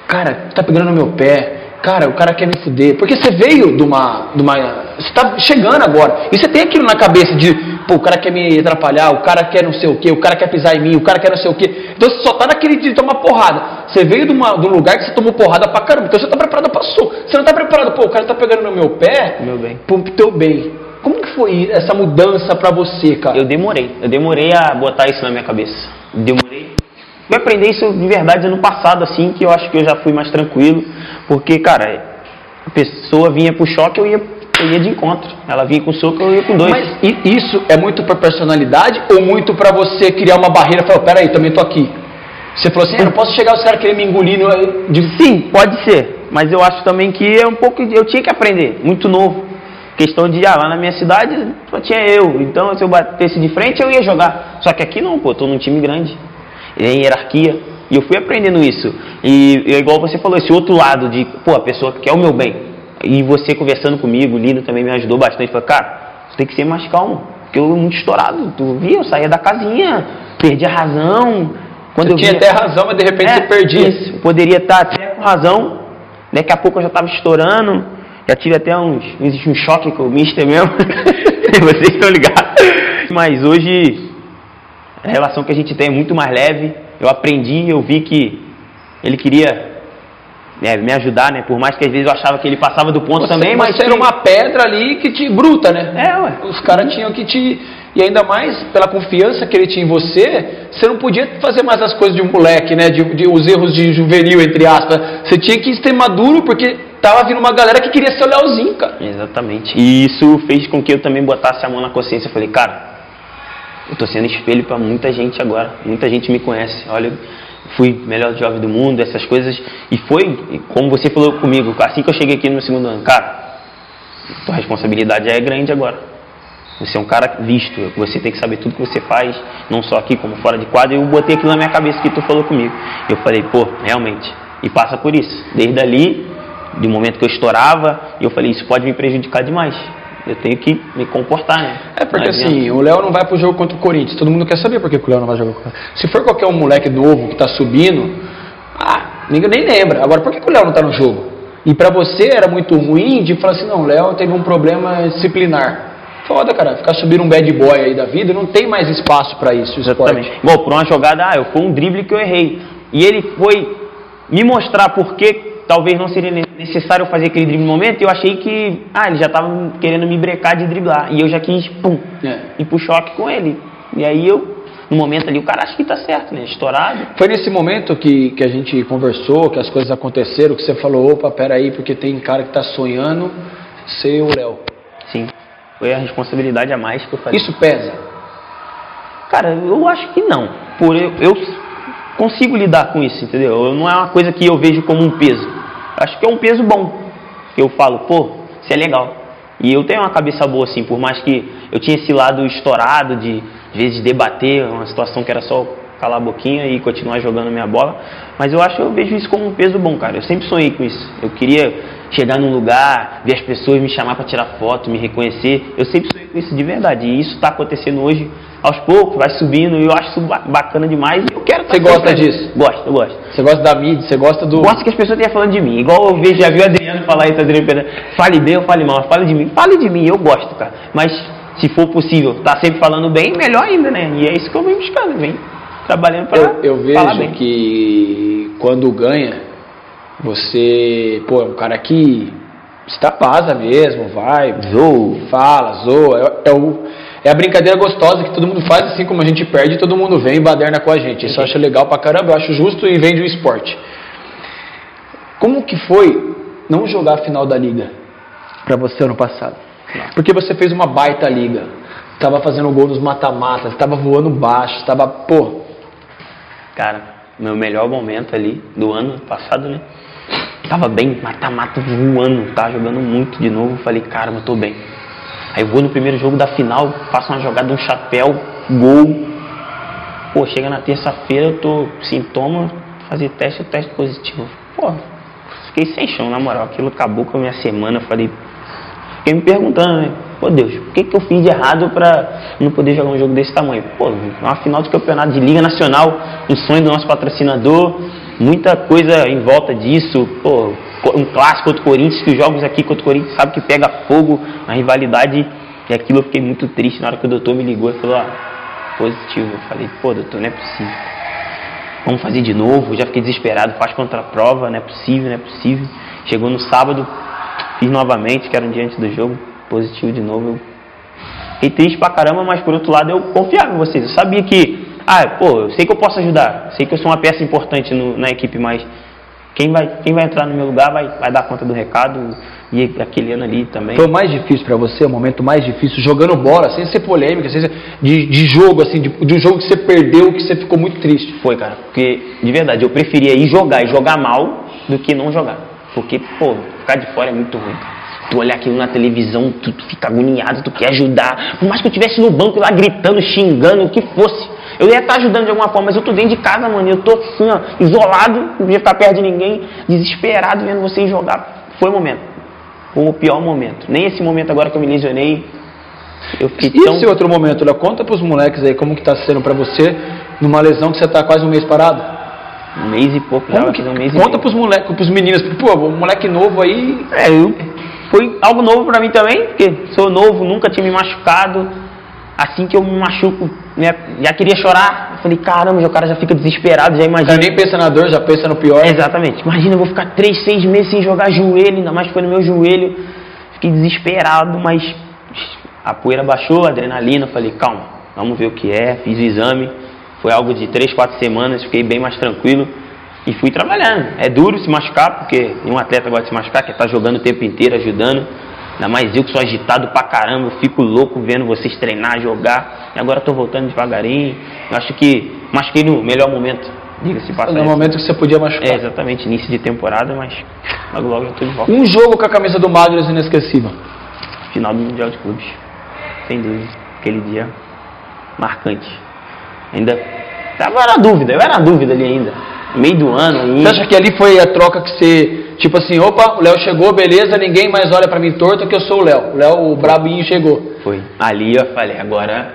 Speaker 1: cara, tá pegando no meu pé, cara, o cara quer me fuder. Porque você veio de uma. De uma você tá chegando agora. E você tem aquilo na cabeça de, pô, o cara quer me atrapalhar, o cara quer não sei o quê, o cara quer pisar em mim, o cara quer não sei o quê. Então você só tá naquele de tomar porrada. Você veio de, uma, de um lugar que você tomou porrada pra caramba. Então você tá preparado pra soco. Você não tá preparado, pô, o cara tá pegando no meu pé
Speaker 2: Meu bem.
Speaker 1: pro teu bem. Como que foi essa mudança pra você, cara?
Speaker 2: Eu demorei. Eu demorei a botar isso na minha cabeça. Demorei. Fui aprender isso de verdade ano passado, assim, que eu acho que eu já fui mais tranquilo. Porque, cara, a pessoa vinha pro choque, eu ia, eu ia de encontro. Ela vinha com soco, eu ia com dois.
Speaker 1: Mas isso é muito pra personalidade ou muito pra você criar uma barreira e falar, peraí, também tô aqui. Você falou assim, eu não posso chegar os caras querem me engolir. no- de-
Speaker 2: Sim, pode ser. Mas eu acho também que é um pouco. Eu tinha que aprender, muito novo. Questão de, ah, lá na minha cidade só tinha eu. Então, se eu batesse de frente, eu ia jogar. Só que aqui não, pô, tô num time grande. Em hierarquia. E eu fui aprendendo isso. E é igual você falou, esse outro lado de, pô, a pessoa que quer o meu bem. E você conversando comigo, o Lino também me ajudou bastante. Falei, cara, você tem que ser mais calmo. Porque eu muito estourado. Tu via, eu saía da casinha, perdi a razão.
Speaker 1: Quando você eu tinha até razão, mas de repente é, você perdia. Isso,
Speaker 2: poderia estar até com razão, daqui a pouco eu já estava estourando, já tive até uns, um choque com o Mister mesmo, *laughs* vocês estão ligados. Mas hoje, a relação que a gente tem é muito mais leve, eu aprendi, eu vi que ele queria né, me ajudar, né? Por mais que às vezes eu achava que ele passava do ponto
Speaker 1: você,
Speaker 2: também,
Speaker 1: mas. Você
Speaker 2: que...
Speaker 1: era uma pedra ali que te bruta, né?
Speaker 2: É, ué.
Speaker 1: Os caras tinham que te. E ainda mais pela confiança que ele tinha em você, você não podia fazer mais as coisas de um moleque, né? De, de os erros de juvenil, entre aspas. Você tinha que ser maduro porque tava vindo uma galera que queria ser o Leozinho, cara.
Speaker 2: Exatamente. E isso fez com que eu também botasse a mão na consciência. Eu falei, cara, eu tô sendo espelho para muita gente agora. Muita gente me conhece. Olha fui melhor jovem do mundo, essas coisas. E foi, como você falou comigo, assim que eu cheguei aqui no meu segundo ano, cara, tua responsabilidade é grande agora. Você é um cara visto, você tem que saber tudo que você faz, não só aqui como fora de quadro. E eu botei aquilo na minha cabeça que tu falou comigo. Eu falei, pô, realmente. E passa por isso. Desde ali, do momento que eu estourava, eu falei, isso pode me prejudicar demais eu tenho que me comportar, né?
Speaker 1: É porque assim, o Léo não vai pro jogo contra o Corinthians. Todo mundo quer saber por que o Léo não vai jogar contra o Se for qualquer um moleque novo que tá subindo, ah, ninguém nem lembra. Agora, por que, que o Léo não tá no jogo? E para você era muito ruim de falar assim, não, o Léo teve um problema disciplinar. Foda, cara, ficar subindo um bad boy aí da vida, não tem mais espaço para isso.
Speaker 2: Exatamente. Bom, por uma jogada, ah, eu foi um drible que eu errei. E ele foi me mostrar por que talvez não seria necessário fazer aquele drible no momento, eu achei que, ah, ele já estava querendo me brecar de driblar. E eu já quis, pum, é. ir pro choque com ele. E aí eu, no momento ali, o cara acha que tá certo, né? Estourado.
Speaker 1: Foi nesse momento que, que a gente conversou, que as coisas aconteceram, que você falou, opa, peraí, porque tem cara que tá sonhando ser o Léo.
Speaker 2: Sim. Foi a responsabilidade a mais que eu falei.
Speaker 1: Isso pesa?
Speaker 2: Cara, eu acho que não. Por eu, eu consigo lidar com isso, entendeu? Não é uma coisa que eu vejo como um peso. Acho que é um peso bom. Eu falo, pô, isso é legal. E eu tenho uma cabeça boa, assim, por mais que eu tinha esse lado estourado de, às vezes, debater uma situação que era só calar a boquinha e continuar jogando minha bola. Mas eu acho, eu vejo isso como um peso bom, cara. Eu sempre sonhei com isso. Eu queria chegar num lugar, ver as pessoas me chamar para tirar foto, me reconhecer. Eu sempre sonhei com isso de verdade. E isso está acontecendo hoje aos poucos, vai subindo, e eu acho isso bacana demais. Eu quero
Speaker 1: Você gosta disso?
Speaker 2: Gosto, eu gosto.
Speaker 1: Você gosta da mídia, você gosta do.
Speaker 2: Gosto que as pessoas tenham falando de mim. Igual eu vejo, já vi o Adriano falar isso, Adriano Pedro. Fale bem ou fale mal, fale de mim. Fale de mim, eu gosto, cara. Mas se for possível, tá sempre falando bem, melhor ainda, né? E é isso que eu venho buscando, vem trabalhando para
Speaker 1: Eu, eu vejo que quando ganha, você, pô, é um cara que extravasa mesmo, vai, zoa, fala, zoa. É, é o é a brincadeira gostosa que todo mundo faz, assim como a gente perde, todo mundo vem e baderna com a gente. Isso eu acho legal pra caramba, eu acho justo e vem de um esporte. Como que foi não jogar a final da liga para você ano passado? Porque você fez uma baita liga, tava fazendo gol nos mata-matas, tava voando baixo, tava, pô.
Speaker 2: Cara, meu melhor momento ali do ano passado, né? Tava bem, mata-mata voando, tá jogando muito de novo. Falei, cara, eu tô bem Aí vou no primeiro jogo da final, faço uma jogada, um chapéu, gol. Pô, chega na terça-feira, eu tô sintoma, fazer teste, teste positivo. Pô, fiquei sem chão, na moral. Aquilo acabou com a minha semana. Falei, fiquei me perguntando, né? Pô, Deus, o que, que eu fiz de errado pra não poder jogar um jogo desse tamanho? Pô, uma final de campeonato de Liga Nacional, um sonho do nosso patrocinador, muita coisa em volta disso. Pô, um clássico contra o Corinthians, que os jogos aqui contra o Corinthians sabe que pega fogo, a rivalidade, e aquilo eu fiquei muito triste na hora que o doutor me ligou e falou, ah, positivo. Eu falei, pô, doutor, não é possível. Vamos fazer de novo, já fiquei desesperado, faz contra a prova, não é possível, não é possível. Chegou no sábado, fiz novamente, que era um dia antes do jogo, positivo de novo. Eu fiquei triste pra caramba, mas por outro lado eu confiava em vocês. Eu sabia que, ah, pô, eu sei que eu posso ajudar, sei que eu sou uma peça importante no, na equipe, mas quem vai, quem vai entrar no meu lugar vai, vai dar conta do recado e aquele ano ali também.
Speaker 1: Foi o mais difícil para você, o momento mais difícil, jogando bola, sem ser polêmica, sem ser de, de jogo, assim, de, de um jogo que você perdeu, que você ficou muito triste.
Speaker 2: Foi, cara, porque de verdade eu preferia ir jogar e jogar mal do que não jogar. Porque, pô, ficar de fora é muito ruim, cara. Tu olhar aquilo na televisão, tu, tu fica agoniado, tu quer ajudar. Por mais que eu estivesse no banco lá gritando, xingando, o que fosse. Eu ia estar ajudando de alguma forma, mas eu tô dentro de casa, mano. Eu tô assim, ó, isolado, não podia ficar perto de ninguém, desesperado vendo vocês jogar. Foi o momento. Foi o pior momento. Nem esse momento agora que eu me lesionei. Eu fiquei
Speaker 1: e
Speaker 2: tão...
Speaker 1: esse outro momento, Léo? Conta pros moleques aí como que tá sendo para você Numa lesão que você tá quase um mês parado?
Speaker 2: Um mês e pouco já,
Speaker 1: que,
Speaker 2: um mês e
Speaker 1: conta
Speaker 2: meio.
Speaker 1: pros moleques, pros meninos, pô, um moleque novo aí.
Speaker 2: É, eu, foi algo novo pra mim também, porque sou novo, nunca tinha me machucado. Assim que eu me machuco, né, já queria chorar. Eu falei, caramba, o cara já fica desesperado, já imagina.
Speaker 1: cara nem pensa na dor, já pensa no pior.
Speaker 2: Exatamente. Imagina, eu vou ficar três, seis meses sem jogar joelho, ainda mais que foi no meu joelho. Fiquei desesperado, mas a poeira baixou, a adrenalina. Falei, calma, vamos ver o que é. Fiz o exame. Foi algo de três, quatro semanas, fiquei bem mais tranquilo e fui trabalhando. É duro se machucar, porque um atleta gosta de se machucar, que tá jogando o tempo inteiro, ajudando. Ainda mais eu que sou agitado pra caramba, fico louco vendo vocês treinar, jogar. E agora tô voltando devagarinho. Eu acho que machuquei no melhor momento. Diga-se
Speaker 1: No
Speaker 2: passagem.
Speaker 1: momento que você podia machucar.
Speaker 2: É, exatamente, início de temporada, mas logo logo eu tô de volta.
Speaker 1: Um jogo com a camisa do Magnus inesquecível.
Speaker 2: Final do Mundial de Clubes. Sem dúvida. Aquele dia marcante. Ainda tava na dúvida, eu era na dúvida ali ainda. Meio do ano
Speaker 1: Você
Speaker 2: ainda.
Speaker 1: acha que ali foi a troca que você, tipo assim, opa, o Léo chegou, beleza, ninguém mais olha pra mim torto que eu sou o Léo. O Léo, o brabinho chegou.
Speaker 2: Foi. Ali eu falei, agora,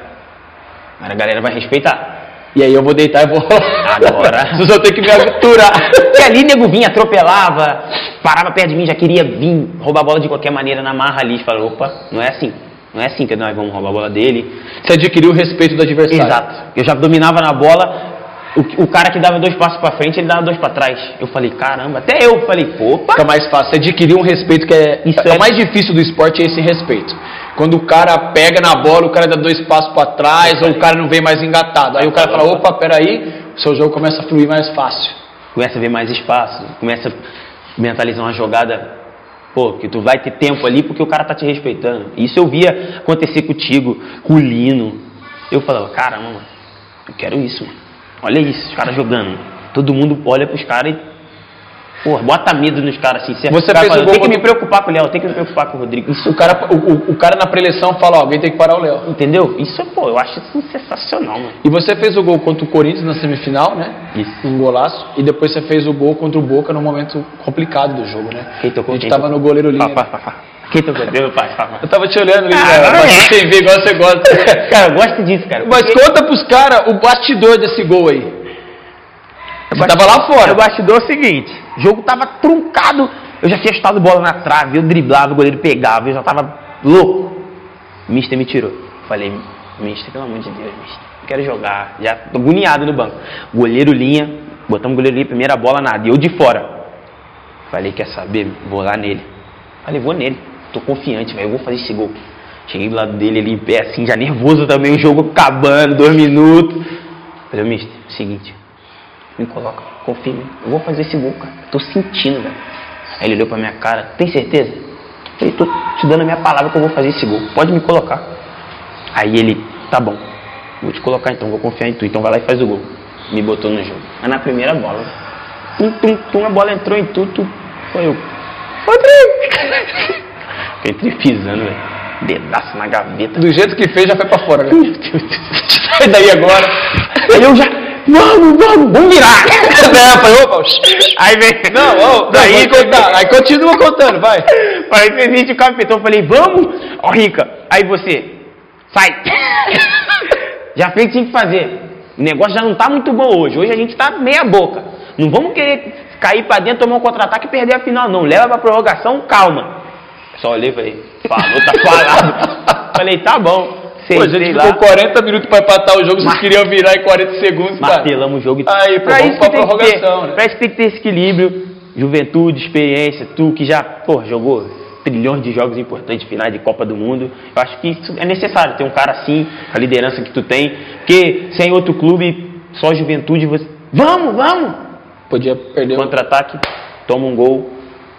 Speaker 2: agora a galera vai respeitar.
Speaker 1: E aí eu vou deitar e vou.
Speaker 2: Agora. *laughs*
Speaker 1: Vocês vão ter que me aturar.
Speaker 2: Porque *laughs* ali nego vinha, atropelava, parava perto de mim, já queria vir roubar a bola de qualquer maneira na marra ali. Falei, opa, não é assim. Não é assim que nós vamos roubar a bola dele.
Speaker 1: Você adquiriu o respeito do adversário.
Speaker 2: Exato. Eu já dominava na bola. O, o cara que dava dois passos pra frente, ele dava dois pra trás. Eu falei, caramba, até eu falei, opa.
Speaker 1: Fica mais fácil. Adquirir um respeito que é.
Speaker 2: Isso
Speaker 1: é
Speaker 2: é-
Speaker 1: o mais difícil do esporte é esse respeito. Quando o cara pega na bola, o cara dá dois passos pra trás, ou o cara não vem mais engatado. Aí o cara fala, opa, peraí, o seu jogo começa a fluir mais fácil.
Speaker 2: Começa a ver mais espaço, começa a mentalizar uma jogada, pô, que tu vai ter tempo ali porque o cara tá te respeitando. Isso eu via acontecer contigo, com o Lino. Eu falava, caramba, mano, eu quero isso, mano. Olha isso, os caras jogando. Todo mundo olha pros caras e. Pô, bota medo nos caras assim.
Speaker 1: Você
Speaker 2: cara
Speaker 1: fez
Speaker 2: fala,
Speaker 1: o
Speaker 2: Tem
Speaker 1: gol
Speaker 2: que me preocupar com o Léo, tem que me preocupar com o Rodrigo. Isso
Speaker 1: O cara, o, o- cara na preleção fala, ó, alguém tem que parar o Léo.
Speaker 2: Entendeu? Isso, pô, eu acho isso sensacional, mano.
Speaker 1: E você fez o gol contra o Corinthians na semifinal, né?
Speaker 2: Isso.
Speaker 1: Um golaço. E depois você fez o gol contra o Boca num momento complicado do jogo, né?
Speaker 2: Quem tocou?
Speaker 1: A gente
Speaker 2: Quem
Speaker 1: tava
Speaker 2: tocou?
Speaker 1: no goleiro
Speaker 2: pá, pá, pá. Quem? Deu, pai.
Speaker 1: Eu tava te olhando ali,
Speaker 2: Ah, não
Speaker 1: Mas
Speaker 2: é.
Speaker 1: igual você gosta. *laughs*
Speaker 2: Cara, eu gosto disso, cara.
Speaker 1: Mas
Speaker 2: porque-
Speaker 1: conta pros caras o bastidor desse gol aí. Você tava lá fora.
Speaker 2: O bastidor é o seguinte: o jogo tava truncado. Eu já tinha chutado bola na trave, eu driblava, o goleiro pegava, eu já tava louco. O Mister me tirou. Falei, Mister, pelo amor de Deus, Mister, eu quero jogar. Já tô agoniado no banco. Goleiro linha, botamos o goleiro linha, primeira bola, nada. E eu de fora. Falei, quer saber? Vou lá nele. Falei, vou nele. Tô confiante, velho, eu vou fazer esse gol. Cheguei do lado dele ali pé, assim, já nervoso também, o jogo acabando, dois minutos. Falei, Mister, seguinte, me coloca, confia em mim. Eu vou fazer esse gol, cara. Tô sentindo, velho. Aí ele olhou pra minha cara, tem certeza? Falei, tô te dando a minha palavra que eu vou fazer esse gol. Pode me colocar. Aí ele, tá bom. Vou te colocar então, vou confiar em tu. Então vai lá e faz o gol. Me botou no jogo. Mas na primeira bola, tum, tum, tum, a bola entrou em tu, tu. Foi eu. Rodrigo! *laughs* Entrei pisando, velho. Dedaço na gaveta.
Speaker 1: Do jeito que fez, já foi pra fora, né? Sai daí agora.
Speaker 2: Aí eu já, vamos, vamos, vamos virar. *laughs* Aí vem.
Speaker 1: Não, ó, daí contar. Aí continua contando, vai.
Speaker 2: Aí presente o capitão, eu falei, vamos, ó Rica. Aí você, sai. *laughs* já fez o que tinha que fazer. O negócio já não tá muito bom hoje. Hoje a gente tá meia boca. Não vamos querer cair pra dentro, tomar um contra-ataque e perder a final, não. Leva pra prorrogação, calma. Só olhei e falei, falou, tá falado. *laughs* falei, tá bom.
Speaker 1: Pô, a gente
Speaker 2: Sentei
Speaker 1: ficou
Speaker 2: lá,
Speaker 1: 40 minutos pra empatar o jogo, vocês
Speaker 2: Mar-
Speaker 1: queriam virar em 40 segundos, cara.
Speaker 2: martelamos o jogo. e-
Speaker 1: Aí, pô, vamos pra
Speaker 2: que que
Speaker 1: prorrogação,
Speaker 2: ter,
Speaker 1: né?
Speaker 2: Pra isso tem que ter esse equilíbrio, juventude, experiência, tu que já, pô, jogou trilhões de jogos importantes, finais de Copa do Mundo. Eu acho que isso é necessário, ter um cara assim, a liderança que tu tem, porque sem outro clube, só juventude, você... Vamos, vamos!
Speaker 1: Podia perder.
Speaker 2: Contra-ataque, toma um gol,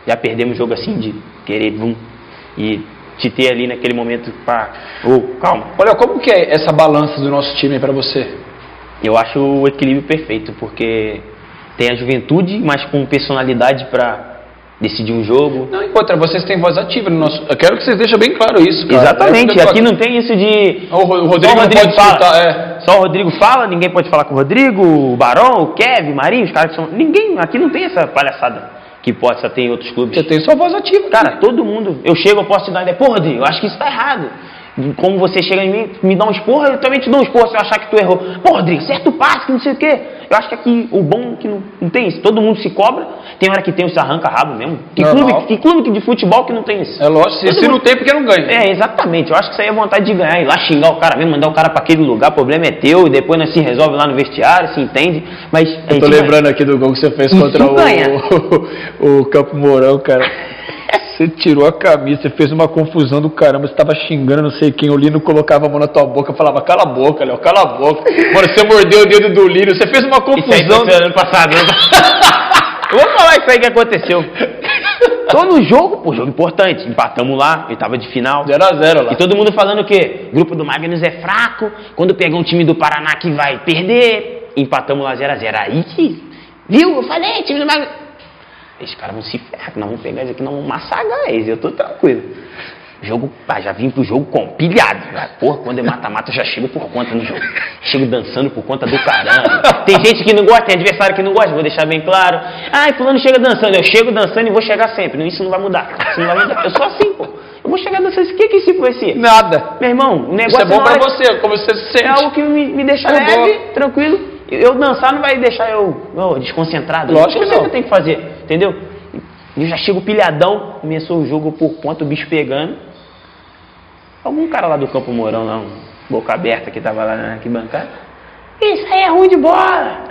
Speaker 2: já perdemos o jogo assim de querer, vum, e te ter ali naquele momento, pá, ô, calma.
Speaker 1: Olha, como que é essa balança do nosso time pra você?
Speaker 2: Eu acho o equilíbrio perfeito, porque tem a juventude, mas com personalidade para decidir um jogo.
Speaker 1: Não, em outra, vocês têm voz ativa no nosso... Eu quero que vocês deixem bem claro isso, cara.
Speaker 2: Exatamente,
Speaker 1: É,
Speaker 2: aqui não tem isso de.
Speaker 1: O Ro- o Rodrigo
Speaker 2: só o Rodrigo
Speaker 1: pode
Speaker 2: fala.
Speaker 1: escutar, é.
Speaker 2: Só o Rodrigo fala, ninguém pode falar com o Rodrigo, o Barão, o Kevin, Marinho, os caras que são. Ninguém, aqui não tem essa palhaçada que possa ter em outros clubes.
Speaker 1: Você tem sua voz ativa.
Speaker 2: Cara, todo mundo. Eu chego, eu posso te dar ideia. Pô, Rodrigo, eu acho que isso tá errado. Como você chega em mim, me dá um esporro, eu também te dou um esporro se eu achar que tu errou. Pô, Rodrigo, certo o passe, que não sei o quê. Eu acho que aqui o bom é que não, não tem isso. Todo mundo se cobra. Tem hora que tem os arranca-rabo mesmo. Que
Speaker 1: Normal.
Speaker 2: clube, que clube de futebol que não tem isso?
Speaker 1: É lógico, se,
Speaker 2: Todo
Speaker 1: se
Speaker 2: mundo-
Speaker 1: não tem, porque não ganha.
Speaker 2: É, exatamente. Eu acho que isso aí é vontade de ganhar, ir lá xingar o cara mesmo, mandar o cara pra aquele lugar, o problema é teu, e depois nós se resolve lá no vestiário, se entende. Mas
Speaker 1: Eu tô lembrando aqui do gol que você fez contra *laughs* o,
Speaker 2: ganha.
Speaker 1: o, *laughs* o Campo Mourão, cara. Você tirou a camisa, você fez uma confusão do caramba, você tava xingando não sei quem, o Lino colocava a mão na tua boca, falava, cala a boca, Léo, cala a boca. Mano, você mordeu o dedo do Lino, você fez uma
Speaker 2: Isso aí
Speaker 1: confusão.
Speaker 2: ano passado. *laughs* Eu vou falar isso aí que aconteceu. Tô no jogo, pô, jogo importante. Empatamos lá, ele tava de final.
Speaker 1: 0x0 lá.
Speaker 2: E todo mundo falando o quê? O grupo do Magnus é fraco, quando pegar um time do Paraná que vai perder. Empatamos lá 0x0. Aí que. Viu? Eu falei, time do Magnus. Esses caras vão se ferrar, nós vamos pegar eles aqui, nós vamos massagar eles. Eu tô tranquilo. Jogo, ah, já vim pro jogo compilhado. Ah, Porra, quando é mata-mata, eu já chego por conta no jogo. Chego dançando por conta do caramba. Tem gente que não gosta, tem adversário que não gosta, vou deixar bem claro. Ai, fulano chega dançando. Eu chego dançando e vou chegar sempre. Isso não vai mudar. Isso não vai mudar. Eu sou assim, pô. Eu vou chegar dançando. O que que isso vai ser?
Speaker 1: Nada.
Speaker 2: Meu irmão, o
Speaker 1: Isso
Speaker 2: negócio
Speaker 1: é bom pra você, como você se sente.
Speaker 2: É algo que me, me deixa
Speaker 1: É
Speaker 2: leve, tranquilo. Eu dançar não vai deixar eu, eu desconcentrado.
Speaker 1: Lógico que
Speaker 2: sei o
Speaker 1: não.
Speaker 2: que eu tenho que fazer, entendeu? Eu já chego pilhadão, começou o jogo por conta, o bicho pegando. Algum cara lá do Campo Mourão, lá, um boca aberta que tava lá na arquibancada. Isso aí é ruim de bola.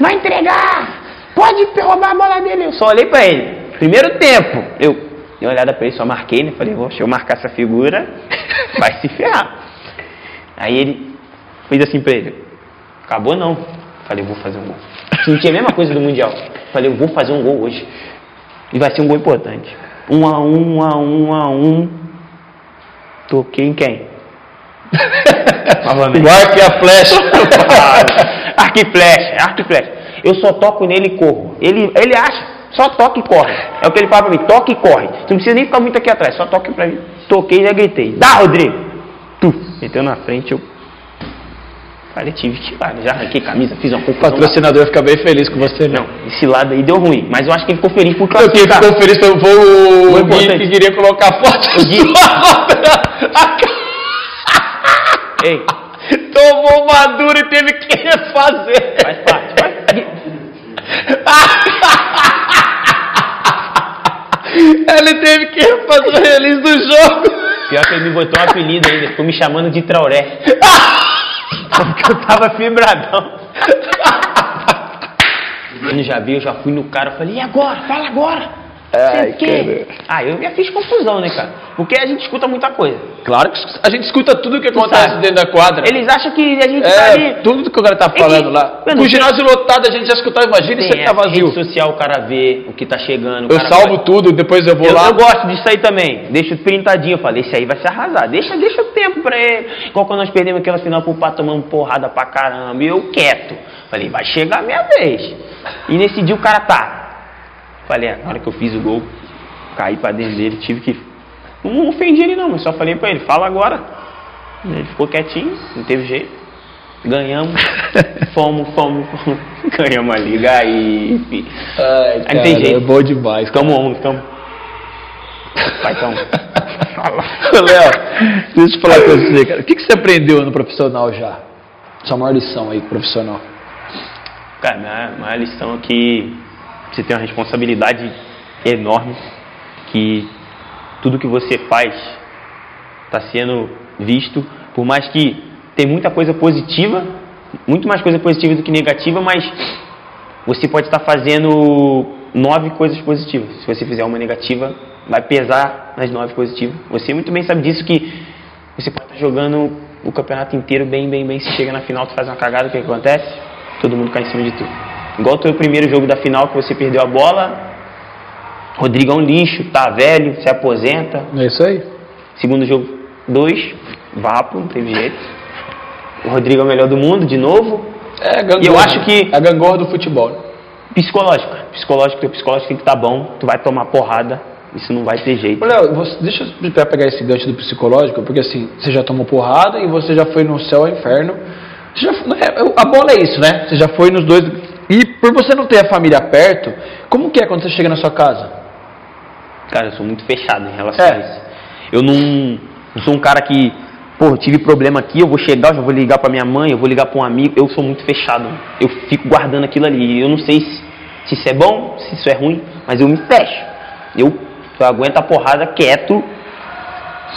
Speaker 2: Vai entregar. Pode roubar a bola dele. Eu só olhei pra ele. Primeiro tempo, eu dei uma olhada pra ele, só marquei, né? Falei, vou, deixa eu marcar essa figura, *laughs* vai se ferrar. Aí ele fez assim pra ele. Acabou não. Falei, vou fazer um gol. Senti a mesma coisa do Mundial. Falei, eu vou fazer um gol hoje. E vai ser um gol importante. Um a um, um a um, um a um. Toquei em quem? *laughs*
Speaker 1: E a flecha.
Speaker 2: arco e flecha, arco e flecha. Eu só toco nele e corro. Ele, ele acha, só toca e corre. É o que ele fala pra mim, toca e corre. Tu não precisa nem ficar muito aqui atrás, só toca pra mim. Toquei e já gritei. Dá, Rodrigo! Tu, meteu na frente, eu falei, tive que ir lá. Já arranquei camisa, fiz uma
Speaker 1: O
Speaker 2: confusão.
Speaker 1: patrocinador fica bem feliz com você, né?
Speaker 2: Não, esse lado aí deu ruim. Mas eu acho que ele ficou feliz por
Speaker 1: Eu quem
Speaker 2: classificar.
Speaker 1: ficou feliz foi o- foi o, o Gui que queria colocar a foto.
Speaker 2: O *laughs* Gui. Ei,
Speaker 1: Tomou uma dura e teve que refazer.
Speaker 2: faz parte. Faz... *laughs*
Speaker 1: Ele teve que refazer o release do jogo.
Speaker 2: Pior que ele me botou um apelido ainda, ficou me chamando de Traoré. *laughs* Porque eu tava fibradão. Quando já vi, eu já fui no cara, falei, e agora? Fala agora!
Speaker 1: Ai,
Speaker 2: o quê? Ah, eu já fiz confusão, né, cara? Porque a gente escuta muita coisa.
Speaker 1: Claro que a gente escuta tudo que acontece
Speaker 2: sabe.
Speaker 1: dentro da quadra.
Speaker 2: Eles acham que a gente tá ali.
Speaker 1: É, tudo que o cara tá
Speaker 2: É
Speaker 1: falando
Speaker 2: que-
Speaker 1: lá.
Speaker 2: Mano,
Speaker 1: o ginásio lotado a gente já escutava, imagina se ele tá
Speaker 2: é,
Speaker 1: vazio.
Speaker 2: rede social, o cara vê o que tá chegando.
Speaker 1: Eu salvo
Speaker 2: vai-
Speaker 1: tudo, depois eu vou
Speaker 2: Eu,
Speaker 1: lá.
Speaker 2: eu gosto disso aí também. Deixa printadinho. Eu falei, esse aí vai se arrasar. Deixa, deixa o tempo pra ele. Igual quando nós perdemos aquela final pro Pato tomando porrada pra caramba. E eu quieto. Falei, vai chegar a minha vez. E nesse dia o cara tá. Falei, "Ah, na hora que eu fiz o gol, caí pra dentro dele, tive que. Não ofendi ele não, mas só falei pra ele, fala agora. Ele ficou quietinho, não teve jeito. Ganhamos. *laughs* fomos, fomos, fomos. *laughs* Ganhamos a liga aí.
Speaker 1: Ai,
Speaker 2: Aí não
Speaker 1: cara,
Speaker 2: tem jeito.
Speaker 1: é bom demais.
Speaker 2: Ficamos um, ficamos. Vai, então. *laughs*
Speaker 1: Ô, Léo, deixa eu falar com você, cara. O que, que você aprendeu no profissional já? Sua maior lição aí, profissional.
Speaker 2: Cara, minha maior lição é que você tem uma responsabilidade enorme, que tudo que você faz está sendo visto, por mais que tem muita coisa positiva, muito mais coisa positiva do que negativa, mas você pode estar fazendo nove coisas positivas. Se você fizer uma negativa, vai pesar nas nove positivas. Você muito bem sabe disso que você pode estar jogando o campeonato inteiro bem, bem, bem. Se chega na final, tu faz uma cagada, o que acontece? Todo mundo cai em cima de tu. Igual o teu primeiro jogo da final que você perdeu a bola, Rodrigo é um lixo, tá velho, se aposenta.
Speaker 1: É isso aí.
Speaker 2: Segundo jogo, dois, vapo, não teve jeito. O Rodrigo é o melhor do mundo, de novo.
Speaker 1: É a gangorra.
Speaker 2: E eu acho que-
Speaker 1: É a gangorra do futebol. né?
Speaker 2: Psicológico, psicológico, teu psicológico tem que estar bom, tu vai tomar porrada, isso não vai ter jeito.
Speaker 1: Léo, você- deixa eu pegar esse gancho do psicológico, porque assim, você já tomou porrada e você já foi no céu ao inferno. Já- é, a bola é isso, né? Você já foi nos dois. E por você não ter a família perto, como que é quando você chega na sua casa?
Speaker 2: Cara, eu sou muito fechado em relação
Speaker 1: É.
Speaker 2: a isso. Eu não, não sou um cara que pô, tive problema aqui, eu vou chegar, eu já vou ligar pra minha mãe, eu vou ligar pra um amigo. Eu sou muito fechado. Eu fico guardando aquilo ali. Eu não sei se, se isso é bom, se isso é ruim, mas eu me fecho. Eu, eu aguento a porrada quieto.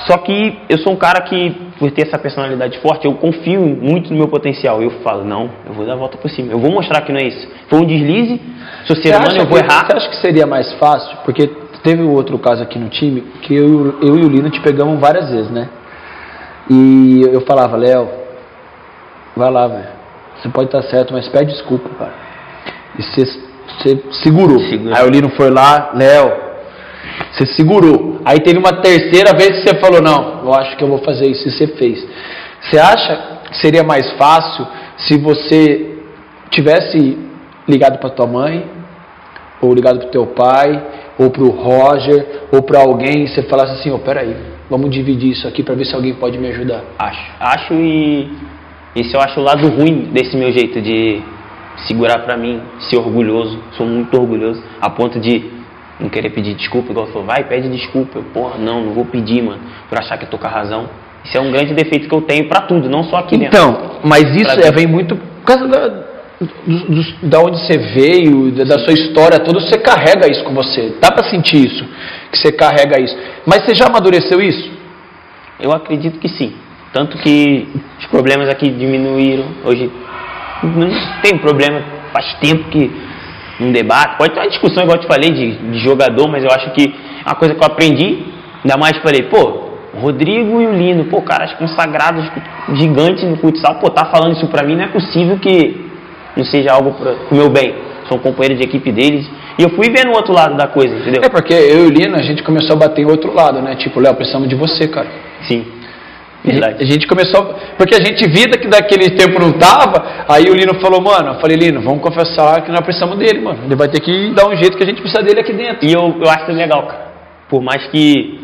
Speaker 2: Só que eu sou um cara que, por ter essa personalidade forte, eu confio muito no meu potencial. Eu falo, não, eu vou dar a volta por cima. Eu vou mostrar que não é isso. Foi um deslize, sou ser humano, eu vou
Speaker 1: que,
Speaker 2: errar.
Speaker 1: Você acha que seria mais fácil? Porque teve outro caso aqui no time que eu, eu e o Lino te pegamos várias vezes, né? E eu falava, Léo, vai lá, velho. Você pode estar certo, mas pede desculpa, cara. E você, segurou.
Speaker 2: Segurou.
Speaker 1: Aí o Lino foi lá, Léo, você segurou. Aí teve uma terceira vez que você falou, não, eu acho que eu vou fazer isso e você fez. Você acha que seria mais fácil se você tivesse ligado para tua mãe, ou ligado para teu pai, ou para o Roger, ou para alguém, e você falasse assim, oh, peraí, vamos dividir isso aqui para ver se alguém pode me ajudar.
Speaker 2: Acho. Acho e. Esse eu acho o lado ruim desse meu jeito de segurar pra mim, ser orgulhoso. Sou muito orgulhoso, a ponto de não querer pedir desculpa, igual falou, vai, pede desculpa. Eu, porra, não, não vou pedir, mano, por achar que eu tô com a razão. Isso é um grande defeito que eu tenho pra tudo, não só aqui dentro.
Speaker 1: Então, mas isso é, vem muito por causa da, do- do- da onde você veio, da, da sua história toda, você carrega isso com você. Dá pra sentir isso, que você carrega isso. Mas você já amadureceu isso?
Speaker 2: Eu acredito que sim. Tanto que os problemas aqui diminuíram. Hoje não tem problema, faz tempo que não debate. Pode ter uma discussão, igual eu te falei, de, de jogador, mas eu acho que é uma coisa que eu aprendi. Ainda mais falei, pô, o Rodrigo e o Lino, pô, caras consagrados, gigantes no futsal, pô, tá falando isso pra mim, não é possível que não seja algo pro meu bem. Sou um companheiro de equipe deles. E eu fui vendo o outro lado da coisa, entendeu?
Speaker 1: É porque eu e o Lino, a gente começou a bater em outro lado, né? Tipo, Léo, precisamos de você, cara.
Speaker 2: Sim.
Speaker 1: A gente começou, porque a gente via que daquele tempo não tava, aí o Lino falou, mano, eu falei, Lino, vamos confessar que nós precisamos dele, mano. Ele vai ter que dar um jeito que a gente precisa dele aqui dentro.
Speaker 2: E eu, eu acho isso legal, cara. Por mais que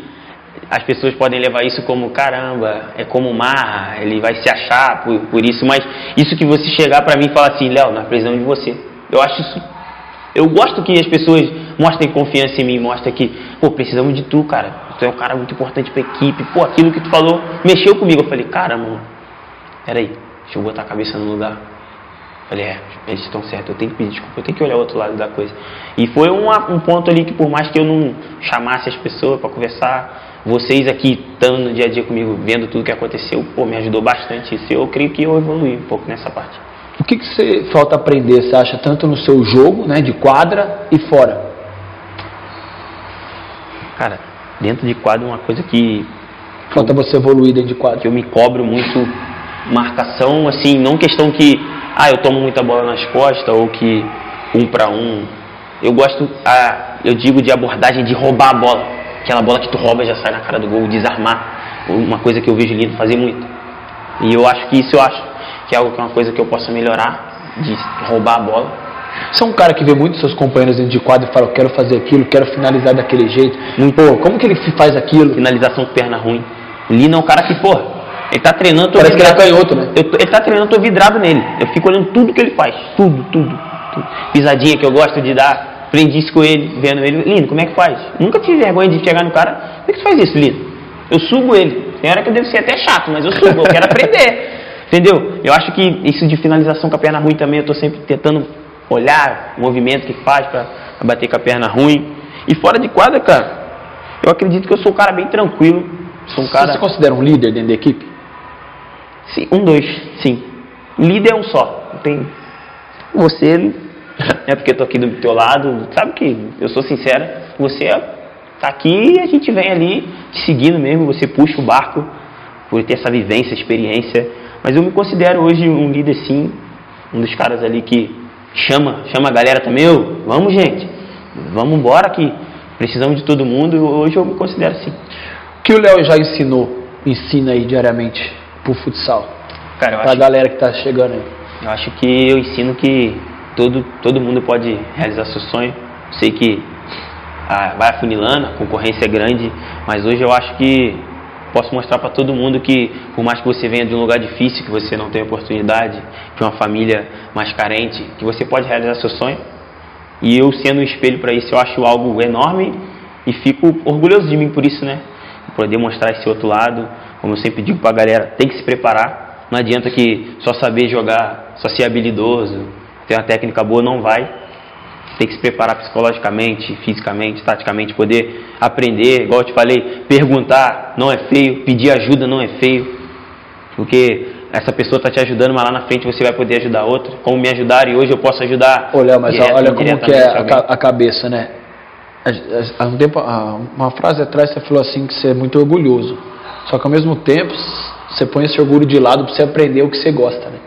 Speaker 2: as pessoas podem levar isso como caramba, é como marra, ele vai se achar por, por isso, mas isso que você chegar pra mim e falar assim, Léo, nós precisamos de você. Eu acho isso. Eu gosto que as pessoas mostrem confiança em mim, mostrem que, pô, precisamos de tu, cara. Tu é um cara muito importante pra equipe. Pô, aquilo que tu falou mexeu comigo. Eu falei, cara, mano, peraí, deixa eu botar a cabeça no lugar. Falei, é, eles estão certos, eu tenho que pedir desculpa, eu tenho que olhar o outro lado da coisa. E foi uma- um ponto ali que, por mais que eu não chamasse as pessoas para conversar, vocês aqui estando no dia a dia comigo, vendo tudo que aconteceu, pô, me ajudou bastante isso. Eu creio que eu evoluí um pouco nessa parte.
Speaker 1: O que, que você falta aprender, você acha, tanto no seu jogo, né, de quadra e fora?
Speaker 2: Cara, dentro de quadro, uma coisa que
Speaker 1: Falta você evoluir dentro de
Speaker 2: que
Speaker 1: quadra.
Speaker 2: eu me cobro muito marcação, assim, não questão que, ah, eu tomo muita bola nas costas ou que um para um. Eu gosto, ah, eu digo de abordagem de roubar a bola. Aquela bola que tu rouba já sai na cara do gol, desarmar. Uma coisa que eu vejo lindo fazer muito. E eu acho que isso eu acho que é algo que é uma coisa que eu possa melhorar, de roubar a bola.
Speaker 1: Você é um cara que vê muitos seus companheiros dentro de quadra e fala, eu quero fazer aquilo, quero finalizar daquele jeito. Pô, como que ele faz aquilo?
Speaker 2: Finalização com perna ruim. O Lino é um cara que, pô, ele tá treinando,
Speaker 1: Parece que ele é
Speaker 2: vidrado.
Speaker 1: canhoto, né?
Speaker 2: Eu ele tá treinando, eu tô vidrado nele. Eu fico olhando tudo que ele faz. Tudo, tudo, tudo. Pisadinha que eu gosto de dar. Aprendi isso com ele, vendo ele. Lino, como é que faz? Nunca tive vergonha de chegar no cara. Como é que tu faz isso, Lino? Eu subo ele. Tem hora que eu devo ser até chato, mas eu subo, eu quero *laughs* aprender. Entendeu? Eu acho que isso de finalização com a perna ruim também, eu tô sempre tentando olhar o movimento que faz pra bater com a perna ruim. E fora de quadra, cara, eu acredito que eu sou um cara bem tranquilo. Sou um
Speaker 1: Você
Speaker 2: cara.
Speaker 1: se considera um líder dentro da equipe?
Speaker 2: Sim, um, dois, sim. Líder é um só. Não tem. Você, é porque eu tô aqui do teu lado, sabe que eu sou sincera, você tá aqui e a gente vem ali te seguindo mesmo, você puxa o barco por ter essa vivência, experiência. Mas eu me considero hoje um líder sim, um dos caras ali que chama, chama a galera também, ô, vamos gente, vamos embora que precisamos de todo mundo, e hoje eu me considero assim.
Speaker 1: O que o Léo já ensinou, ensina aí diariamente pro futsal?
Speaker 2: Cara,
Speaker 1: Pra
Speaker 2: acho
Speaker 1: galera que tá chegando aí.
Speaker 2: Eu acho que eu ensino que todo, todo mundo pode realizar seu sonho. Sei que ah, vai afunilando, a concorrência é grande, mas hoje eu acho que posso mostrar para todo mundo que, por mais que você venha de um lugar difícil, que você não tenha oportunidade, de uma família mais carente, que você pode realizar seu sonho. E eu sendo um espelho para isso, eu acho algo enorme e fico orgulhoso de mim por isso, né? Poder mostrar esse outro lado, como eu sempre digo pra galera, tem que se preparar. Não adianta que só saber jogar, só ser habilidoso, ter uma técnica boa, não vai. Tem que se preparar psicologicamente, fisicamente, taticamente, poder aprender, igual eu te falei, perguntar não é feio, pedir ajuda não é feio, porque essa pessoa está te ajudando, mas lá na frente você vai poder ajudar outra. Como me ajudar e hoje eu posso ajudar.
Speaker 1: Olha, mas olha como que é a, a, cabeça, né? Há um tempo, uma frase atrás você falou assim que você é muito orgulhoso. Só que ao mesmo tempo você põe esse orgulho de lado para você aprender o que você gosta, né?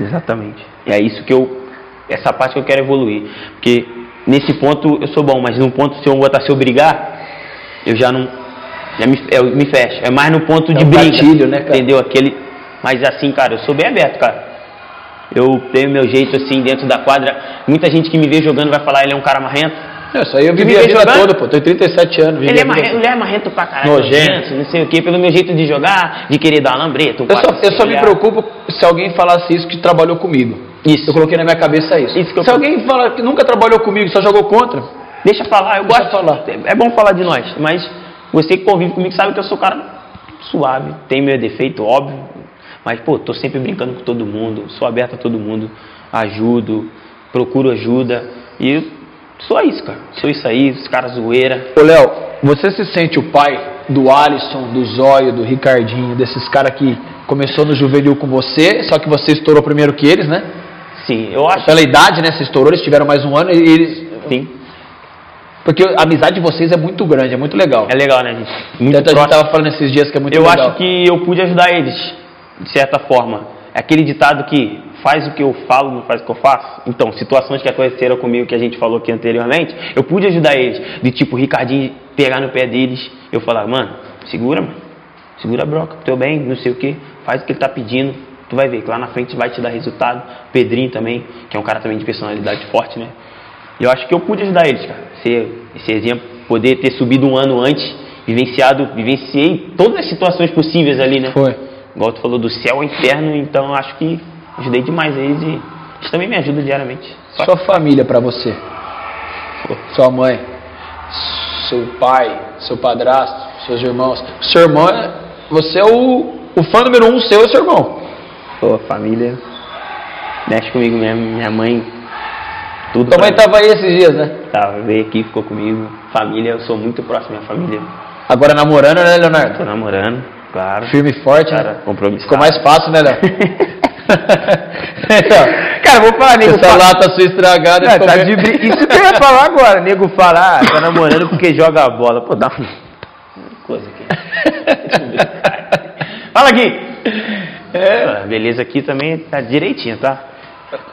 Speaker 2: Exatamente. É isso que eu, essa parte que eu quero evoluir, porque nesse ponto eu sou bom, mas no ponto se eu botar se obrigar, eu já não, já me, eu me fecho. É mais no ponto é de um briga, gatilho, né, cara? entendeu? Aquele, mas assim, cara, eu sou bem aberto, cara. Eu tenho meu jeito assim dentro da quadra. Muita gente que me vê jogando vai falar ele é um cara marrento.
Speaker 1: É, isso aí eu vivi a vida jogando? toda, pô. Tenho 37 anos.
Speaker 2: Ele é, marrento, ele é marrento pra caralho. Nojento. Não sei o que, pelo meu jeito de jogar, de querer dar.
Speaker 1: Um eu só, eu só me preocupo se alguém falasse isso que trabalhou comigo. Isso. Eu coloquei na minha cabeça isso. isso se eu... alguém fala que nunca trabalhou comigo, só jogou contra.
Speaker 2: Deixa falar, eu Deixa gosto de falar. É bom falar de nós, mas você que convive comigo sabe que eu sou cara suave, tem meu defeito, óbvio. Mas, pô, tô sempre brincando com todo mundo, sou aberto a todo mundo, ajudo, procuro ajuda. E Sou isso, cara. Sou isso aí, os caras zoeira.
Speaker 1: Ô, Léo, você se sente o pai do Alisson, do Zóio, do Ricardinho, desses caras que começou no juvenil com você, só que você estourou primeiro que eles, né?
Speaker 2: Sim, eu acho.
Speaker 1: Pela idade, né? Você estourou, eles tiveram mais um ano e eles.
Speaker 2: Sim.
Speaker 1: Porque a amizade de vocês é muito grande, é muito legal.
Speaker 2: É legal, né, gente? Muito
Speaker 1: Tanto a gente tava falando esses dias que é muito
Speaker 2: eu
Speaker 1: legal.
Speaker 2: Eu acho que eu pude ajudar eles, de certa forma. É aquele ditado que faz o que eu falo, não faz o que eu faço. Então, situações que aconteceram comigo que a gente falou aqui anteriormente, eu pude ajudar eles. De tipo, o Ricardinho pegar no pé deles, eu falar, mano, segura, mano. Segura a broca, teu bem, não sei o que, faz o que ele tá pedindo, tu vai ver que lá na frente vai te dar resultado. Pedrinho também, que é um cara também de personalidade forte, né? Eu acho que eu pude ajudar eles, cara. Ser esse exemplo, poder ter subido um ano antes, vivenciado, vivenciei todas as situações possíveis ali, né?
Speaker 1: Foi.
Speaker 2: Igual tu falou do céu ao inferno, então acho que Ajudei demais eles e eles também me ajudam diariamente.
Speaker 1: Só Sua família para você? Sua mãe, seu pai, seu padrasto, seus irmãos. Seu irmão, é, você é o, o fã número um seu, é seu irmão.
Speaker 2: Pô, família mexe comigo mesmo. Minha mãe, tudo.
Speaker 1: Tua mãe tava aí esses dias, né?
Speaker 2: Tava, veio aqui, ficou comigo. Família, eu sou muito próximo da minha família.
Speaker 1: Agora namorando, né, Leonardo?
Speaker 2: Tô namorando, claro.
Speaker 1: Firme e forte,
Speaker 2: Cara,
Speaker 1: né?
Speaker 2: compromisso.
Speaker 1: Ficou mais fácil, né, Léo?
Speaker 2: então, *laughs* cara, vou falar, nego.
Speaker 1: Essa fala... lata sua estragada.
Speaker 2: Não, tá de... Isso que eu ia falar agora. Nego falar, ah, tá namorando porque joga a bola. Pô, dá uma coisa aqui. *laughs* Fala aqui. *laughs* É. beleza aqui também tá direitinho, tá?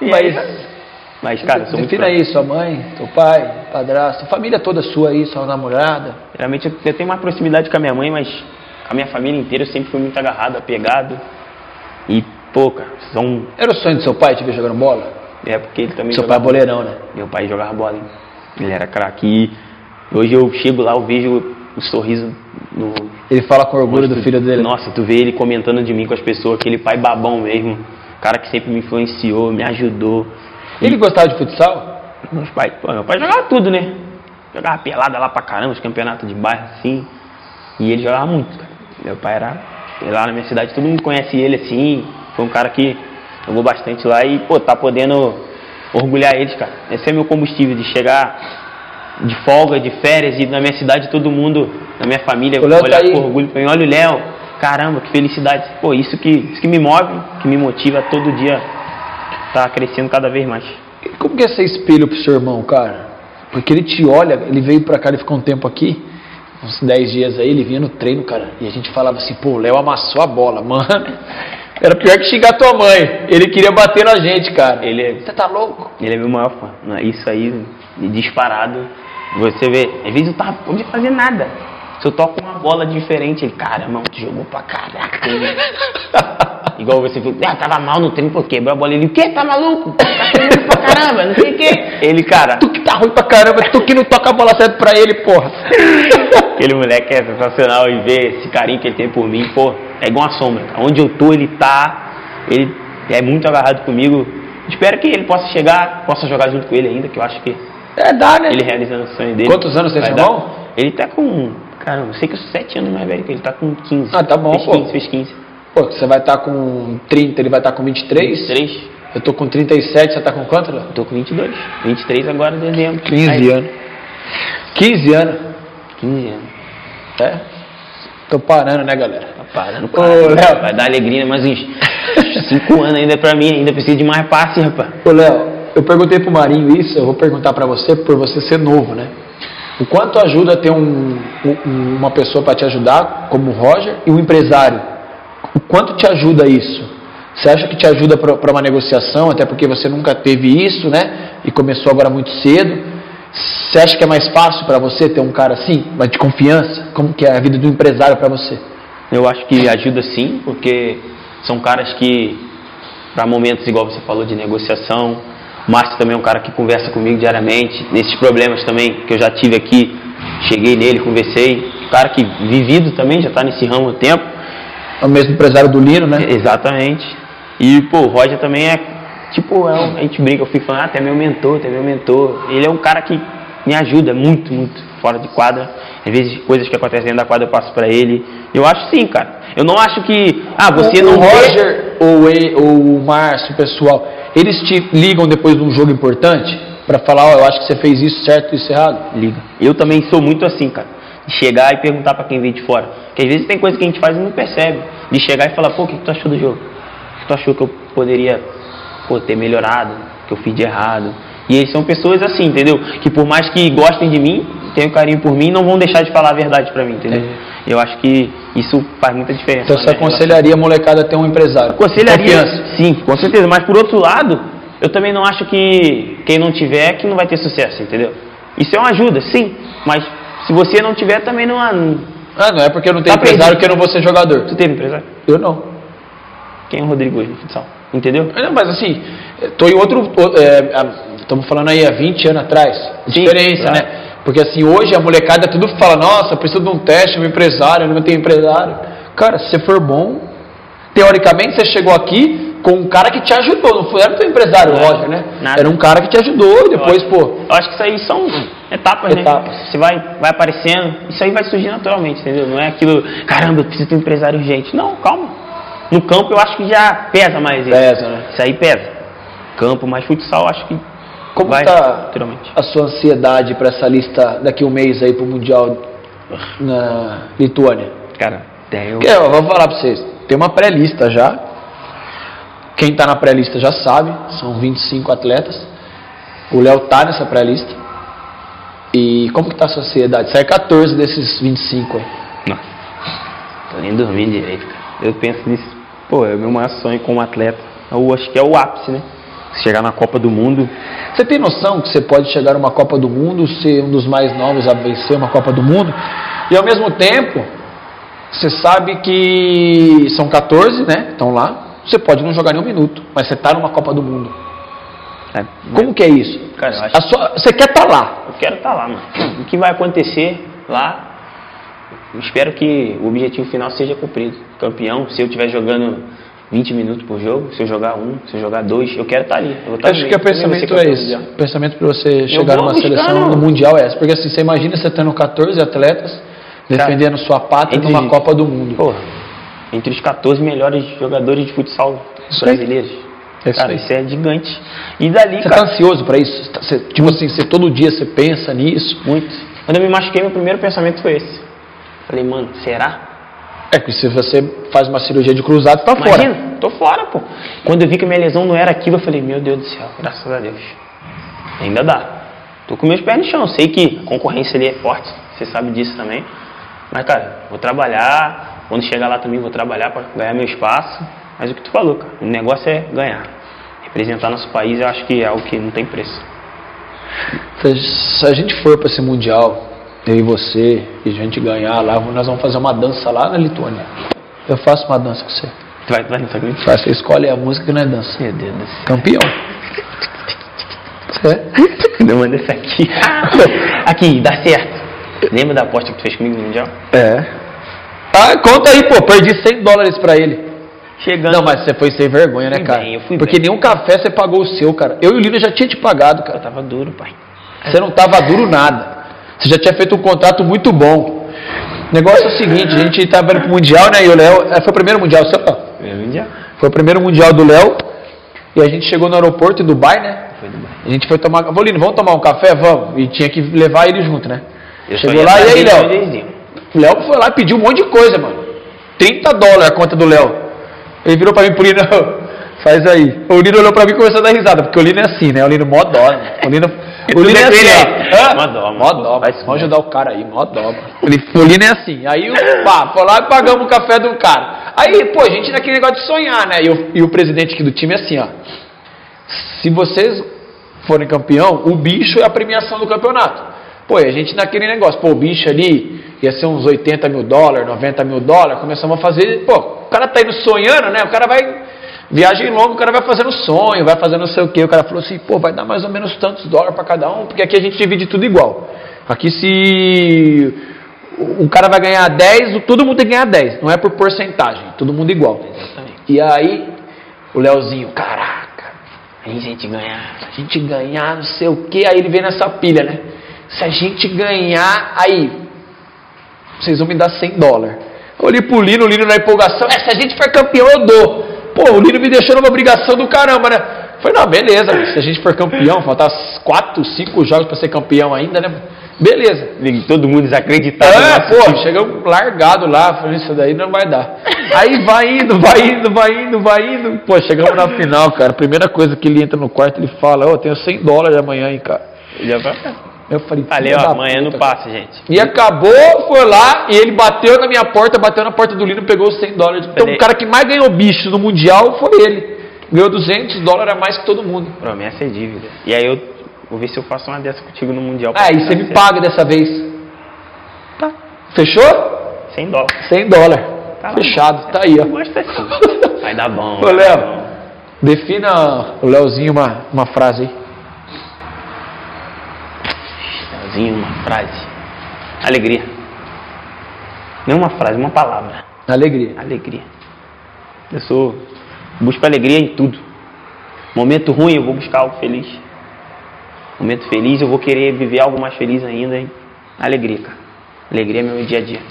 Speaker 1: Mas. Mas, cara, sou muito aí, sua mãe, teu pai, padrasto, família toda sua aí, sua namorada.
Speaker 2: Geralmente eu, tenho uma proximidade com a minha mãe, mas a minha família inteira eu sempre fui muito agarrado, apegado. E Pô, cara, são...
Speaker 1: Era o sonho do seu pai te ver jogando bola?
Speaker 2: É, porque ele também
Speaker 1: Seu pai é boleirão, né?
Speaker 2: Meu pai jogava bola, hein? Ele era craque. Hoje eu chego lá, eu vejo o sorriso no...
Speaker 1: Ele fala com orgulho do filho dele.
Speaker 2: Nossa, tu vê ele comentando de mim com as pessoas, aquele pai babão mesmo. Cara que sempre me influenciou, me ajudou.
Speaker 1: Ele e... gostava de futsal?
Speaker 2: Meus pai, pô, meu pai jogava tudo, né? Jogava pelada lá pra caramba, os campeonatos de bairro assim. E ele jogava muito, cara. Meu pai era. Lá na minha cidade todo mundo conhece ele assim, foi um cara que jogou bastante lá e, pô, tá podendo orgulhar eles, cara. Esse é meu combustível, de chegar de folga, de férias e na minha cidade todo mundo, na minha família,
Speaker 1: olhar
Speaker 2: tá com orgulho pra mim. Olha o Léo, caramba, que felicidade. Pô, isso que, isso que me move, que me motiva todo dia tá crescendo cada vez mais.
Speaker 1: Como que é ser espelho pro seu irmão, cara? Porque ele te olha, ele veio pra cá, ele ficou um tempo aqui, uns 10 dias aí, ele vinha no treino, cara, e a gente falava assim, pô, o Léo amassou a bola, *laughs* mano. Era pior que xingar tua mãe. Ele queria bater na gente, cara.
Speaker 2: Ele é,
Speaker 1: Você tá louco?
Speaker 2: Ele é meu maior fã. Isso aí, disparado. Você vê, às vezes eu tava, não podia fazer nada. Se eu toco uma bola diferente, ele, cara, mano, tu jogou pra caraca. *laughs* Igual você viu, ah, tava mal no treino, pô, quebrou a bola. Ele, o quê? Tá maluco? Tá ruim pra caramba, não sei o quê. Ele, cara.
Speaker 1: Tu que tá ruim pra caramba, tu que não toca a bola certo pra ele, porra. *laughs*
Speaker 2: Aquele moleque é sensacional e ver esse carinho que ele tem por mim, pô, é igual uma sombra. Onde eu tô, ele tá. Ele é muito agarrado comigo. Espero que ele possa chegar, possa jogar junto com ele ainda, que eu acho que.
Speaker 1: É, dá, né?
Speaker 2: Ele realizando o sonho dele.
Speaker 1: Quantos anos tem seu irmão?
Speaker 2: Ele tá com Caramba, eu sei que eu sou 7 anos mais velho que ele, tá com 15.
Speaker 1: Ah, tá bom,
Speaker 2: fez
Speaker 1: pô.
Speaker 2: 15, fez 15.
Speaker 1: Pô, você vai estar com 30, ele vai estar com 23?
Speaker 2: 23?
Speaker 1: Eu tô com 37, você tá com quanto, Léo?
Speaker 2: Eu tô com 22. 23 agora em dezembro.
Speaker 1: 15
Speaker 2: Aí,
Speaker 1: anos. 15 anos.
Speaker 2: 15 anos.
Speaker 1: É? Tô parando, né, galera?
Speaker 2: Tá parando,
Speaker 1: Ô,
Speaker 2: cara.
Speaker 1: Léo.
Speaker 2: Vai dar alegria mais uns 5 *laughs* anos ainda pra mim, ainda preciso de mais passe, rapaz.
Speaker 1: Ô, Léo, eu perguntei pro Marinho isso, eu vou perguntar pra você, por você ser novo, né? O quanto ajuda ter um, um- uma pessoa para te ajudar, como o Roger, e um empresário? O quanto te ajuda isso? Você acha que te ajuda para uma negociação, até porque você nunca teve isso, né? E começou agora muito cedo. Você acha que é mais fácil para você ter um cara assim, mas de confiança? Como que é a vida do empresário para você?
Speaker 2: Eu acho que ajuda sim, porque são caras que, para momentos igual você falou de negociação, o Márcio também é um cara que conversa comigo diariamente, nesses problemas também que eu já tive aqui, cheguei nele, conversei, um cara que vivido também, já está nesse ramo há tempo,
Speaker 1: É o mesmo empresário do Lino, né?
Speaker 2: exatamente. E pô, o Roger também é, tipo, é um- a gente brinca, eu fico falando, ah, tu é meu mentor, tu é meu mentor. Ele é um cara que me ajuda muito, muito, fora de quadra. Às vezes coisas que acontecem dentro da quadra eu passo pra ele. Eu acho sim, cara. Eu não acho que, ah, você
Speaker 1: o,
Speaker 2: não
Speaker 1: o
Speaker 2: vê-
Speaker 1: Roger ou, e- ou o Márcio, o pessoal, eles te ligam depois de um jogo importante para falar, ó, eu acho que você fez isso certo e isso errado?
Speaker 2: Liga. Eu também sou muito assim, cara. De chegar e perguntar pra quem vem de fora. Porque às vezes tem coisa que a gente faz e não percebe. De chegar e falar, pô, o que, que tu achou do jogo? O que tu achou que eu poderia pô, ter melhorado? Que eu fiz de errado? E eles são pessoas assim, entendeu? Que por mais que gostem de mim, tenham carinho por mim, não vão deixar de falar a verdade pra mim, entendeu?
Speaker 1: Entendi.
Speaker 2: Eu acho que isso faz muita diferença.
Speaker 1: Então você aconselharia a molecada a ter um empresário?
Speaker 2: Aconselharia,
Speaker 1: Confiança.
Speaker 2: sim, com certeza. Mas por outro lado, eu também não acho que quem não tiver que não vai ter sucesso, entendeu? Isso é uma ajuda, sim. Mas se você não tiver, também não há.
Speaker 1: Ah, não é porque eu não tenho
Speaker 2: Tá
Speaker 1: empresário
Speaker 2: perdido.
Speaker 1: que eu não vou ser jogador.
Speaker 2: Tu teve empresário?
Speaker 1: Eu não.
Speaker 2: Quem é o Rodrigo hoje no futsal? Entendeu?
Speaker 1: Não, mas assim, tô em outro. Estamos falando aí há 20 anos atrás.
Speaker 2: Sim,
Speaker 1: Diferença,
Speaker 2: claro.
Speaker 1: né? Porque assim, hoje a molecada tudo fala, nossa, preciso de um teste, um empresário, eu não tenho empresário. Cara, se você for bom, teoricamente você chegou aqui com um cara que te ajudou, não foi, era o teu empresário. Roger, né?
Speaker 2: Nada.
Speaker 1: Era um cara que te ajudou e depois,
Speaker 2: eu acho,
Speaker 1: pô.
Speaker 2: Eu acho que isso aí são etapas,
Speaker 1: Etapas.
Speaker 2: né? Você vai, vai aparecendo, isso aí vai surgir naturalmente, entendeu? Não é aquilo, caramba, eu preciso de um empresário urgente. Não, calma. No campo eu acho que já pesa mais isso.
Speaker 1: Pesa, né?
Speaker 2: Isso aí pesa. Campo, mas futsal acho que
Speaker 1: Como
Speaker 2: vai
Speaker 1: tá a sua ansiedade para essa lista daqui um mês aí pro Mundial na Lituânia?
Speaker 2: Cara, até eu.
Speaker 1: Ó, vou falar pra vocês, tem uma pré-lista já. Quem tá na pré-lista já sabe, são 25 atletas. O Léo tá nessa pré-lista. E como que tá a sua ansiedade? Sai 14 desses 25 aí.
Speaker 2: Nossa, tô nem dormindo direito, cara. Eu penso nisso. Pô, é o meu maior sonho como atleta. Eu acho que é o ápice, né? Chegar na Copa do Mundo.
Speaker 1: Você tem noção que você pode chegar numa Copa do Mundo, ser um dos mais novos a vencer uma Copa do Mundo? E ao mesmo tempo, você sabe que são 14, né? Estão lá. Você pode não jogar nenhum minuto, mas você tá numa Copa do Mundo.
Speaker 2: É,
Speaker 1: Como que é isso?
Speaker 2: Cara, acho-
Speaker 1: A sua- você quer estar lá.
Speaker 2: Eu quero estar lá, mano. O que vai acontecer lá, eu espero que o objetivo final seja cumprido. Campeão, se eu estiver jogando 20 minutos por jogo, se eu jogar um, se eu jogar dois, eu quero estar ali. Eu vou estar
Speaker 1: acho que o
Speaker 2: vou ser
Speaker 1: pensamento é esse. O pensamento para você chegar numa
Speaker 2: buscar,
Speaker 1: seleção
Speaker 2: não.
Speaker 1: no Mundial é esse. Porque assim, você imagina você tendo 14 atletas defendendo sua pátria
Speaker 2: entre-
Speaker 1: numa Copa do Mundo.
Speaker 2: Porra, entre os 14 melhores jogadores de futsal
Speaker 1: Isso
Speaker 2: brasileiros.
Speaker 1: É isso
Speaker 2: cara, isso é gigante. E dali,
Speaker 1: Você
Speaker 2: cara,
Speaker 1: tá ansioso para isso? Você- tipo assim, você todo dia você pensa nisso?
Speaker 2: muito. Quando eu me machuquei, meu primeiro pensamento foi esse. Falei, mano, será?
Speaker 1: É que se você faz uma cirurgia de cruzado, tá fora.
Speaker 2: Imagina, tô fora, pô. Quando eu vi que minha lesão não era aquilo, eu falei, meu Deus do céu, graças a Deus. Ainda dá. Tô com meus pés no chão. Sei que a concorrência ali é forte, você sabe disso também. Mas, cara, vou trabalhar. Quando chegar lá também, vou trabalhar para ganhar meu espaço. Mas o que tu falou, cara, o negócio é ganhar. Representar nosso país, eu acho que é algo que não tem preço.
Speaker 1: Se, se a gente for para esse Mundial, eu e você, e a gente ganhar lá, nós vamos fazer uma dança lá na Lituânia. Eu faço uma dança com você.
Speaker 2: Tu vai, tu vai nessa grande?
Speaker 1: Faz, Você escolhe a música que não é dança.
Speaker 2: Meu Deus do céu.
Speaker 1: Campeão. É?
Speaker 2: Não manda essa aqui. *laughs* aqui, dá certo. Lembra da aposta que tu fez comigo no Mundial?
Speaker 1: É. Ah, conta aí, pô. Perdi 100 dólares pra ele.
Speaker 2: Chegando.
Speaker 1: Não, mas você foi sem vergonha, né, cara?
Speaker 2: bem, eu fui
Speaker 1: Porque
Speaker 2: bem.
Speaker 1: nenhum café você pagou o seu, cara. Eu e o Lino já tinha te pagado,
Speaker 2: Eu
Speaker 1: cara.
Speaker 2: tava duro, pai.
Speaker 1: Você não tava duro nada. Você já tinha feito um contrato muito bom. O negócio é o seguinte, a gente tava indo pro Mundial, né? E o Léo. é, Foi o primeiro Mundial seu?
Speaker 2: Primeiro dia.
Speaker 1: Foi o primeiro Mundial do Léo. E a gente chegou no aeroporto em Dubai, né?
Speaker 2: Foi do
Speaker 1: A gente foi tomar. Volino, vamos tomar um café? Vamos. E tinha que levar ele junto, né?
Speaker 2: Eu só
Speaker 1: Chegou lá, e aí, Léo? O Léo foi lá e pediu um monte de coisa, mano. 30 dólares a conta do Léo. Ele virou pra mim pro Lino, *laughs* faz aí. O Lino olhou pra mim e começou a dar risada, porque o Lino é assim, né? O Lino mó dó, né? O Lino, *laughs* o Lino é assim, ó.
Speaker 2: Mó dó, mano.
Speaker 1: Mó dó,
Speaker 2: Faz
Speaker 1: mano. Vamos ajudar o cara aí, mó dó, mano. O Lino é assim. Aí, pá, foi lá e pagamos o café do cara. Aí, pô, a gente naquele negócio de sonhar, né? E o, e o presidente aqui do time é assim, ó. Se vocês forem campeão, o bicho é a premiação do campeonato. Pô, e a gente naquele negócio, pô, o bicho ali ia ser uns 80 mil dólares, 90 mil dólares, começamos a fazer, pô, o cara tá indo sonhando, né? O cara vai, viagem longa, o cara vai fazendo sonho, vai fazendo não sei o quê. O cara falou assim, pô, vai dar mais ou menos tantos dólares para cada um, porque aqui a gente divide tudo igual. Aqui se o cara vai ganhar 10, todo mundo tem que ganhar 10, não é por porcentagem, todo mundo igual.
Speaker 2: Exatamente.
Speaker 1: E aí, o Leozinho, caraca,
Speaker 2: Aí a gente ganhar.
Speaker 1: a gente ganhar não sei o que, aí ele vem nessa pilha, né? Se a gente ganhar, aí, vocês vão me dar 100 dólares. Eu olhei pro Lino, o Lino na empolgação, é, se a gente for campeão eu dou. Pô, o Lino me deixou numa obrigação do caramba, né? Falei, não, beleza, se a gente for campeão, faltar 4, 5 jogos pra ser campeão ainda, né? Beleza.
Speaker 2: Todo mundo desacreditado.
Speaker 1: É, pô,
Speaker 2: time.
Speaker 1: chegamos largado lá, falei, isso daí não vai dar. Aí vai indo, vai indo, vai indo, vai indo. Pô, chegamos na final, cara. Primeira coisa que ele entra no quarto, ele fala, ô, tenho 100 dólares amanhã, hein, cara.
Speaker 2: Já vai.
Speaker 1: Eu falei,
Speaker 2: Falei,
Speaker 1: filha
Speaker 2: ó, amanhã não
Speaker 1: puta,
Speaker 2: passa, gente.
Speaker 1: E acabou, foi lá, e ele bateu na minha porta, bateu na porta do Lino, pegou os 100 dólares. Então,
Speaker 2: Falei-
Speaker 1: o cara que mais ganhou bicho no Mundial foi ele. Ganhou 200 dólares a mais que todo mundo.
Speaker 2: Promessa é dívida. E aí eu vou ver se eu faço uma dessa contigo no Mundial.
Speaker 1: Ah, e você me paga dessa vez.
Speaker 2: Tá.
Speaker 1: Fechou?
Speaker 2: 100 dólares.
Speaker 1: 100 dólares.
Speaker 2: Tá lá.
Speaker 1: Fechado, tá aí, ó.
Speaker 2: Gosta assim. *laughs* Vai dar bom.
Speaker 1: Ô, Léo, defina o Léozinho uma, uma frase aí.
Speaker 2: Uma frase. Alegria. Não uma frase, uma palavra.
Speaker 1: Alegria.
Speaker 2: Alegria. Eu sou. Busco alegria em tudo. Momento ruim, eu vou buscar algo feliz. Momento feliz, eu vou querer viver algo mais feliz ainda. Hein? Alegria, cara. Alegria é meu dia a dia.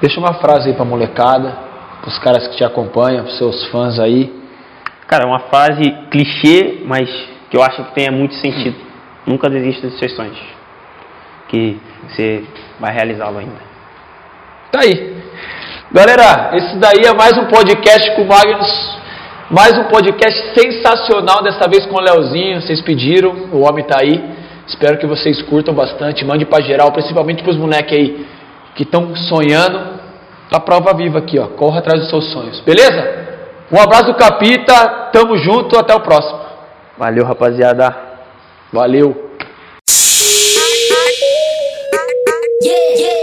Speaker 1: Deixa uma frase aí pra molecada, pros caras que te acompanham, pros seus fãs aí.
Speaker 2: Cara, é uma frase clichê, mas que eu acho que tenha muito sentido. Nunca desista dos seus sonhos. Que você vai realizá-lo ainda.
Speaker 1: Tá aí. Galera, esse daí é mais um podcast com o Magnus. Mais um podcast sensacional, dessa vez com o Leozinho. Vocês pediram, o homem tá aí. Espero que vocês curtam bastante. Mande pra geral, principalmente pros moleques aí que estão sonhando. Tá prova viva aqui, ó. Corra atrás dos seus sonhos. Beleza? Um abraço do Capita. Tamo junto. Até o próximo.
Speaker 2: Valeu, rapaziada.
Speaker 1: Valeu. yeah, yeah.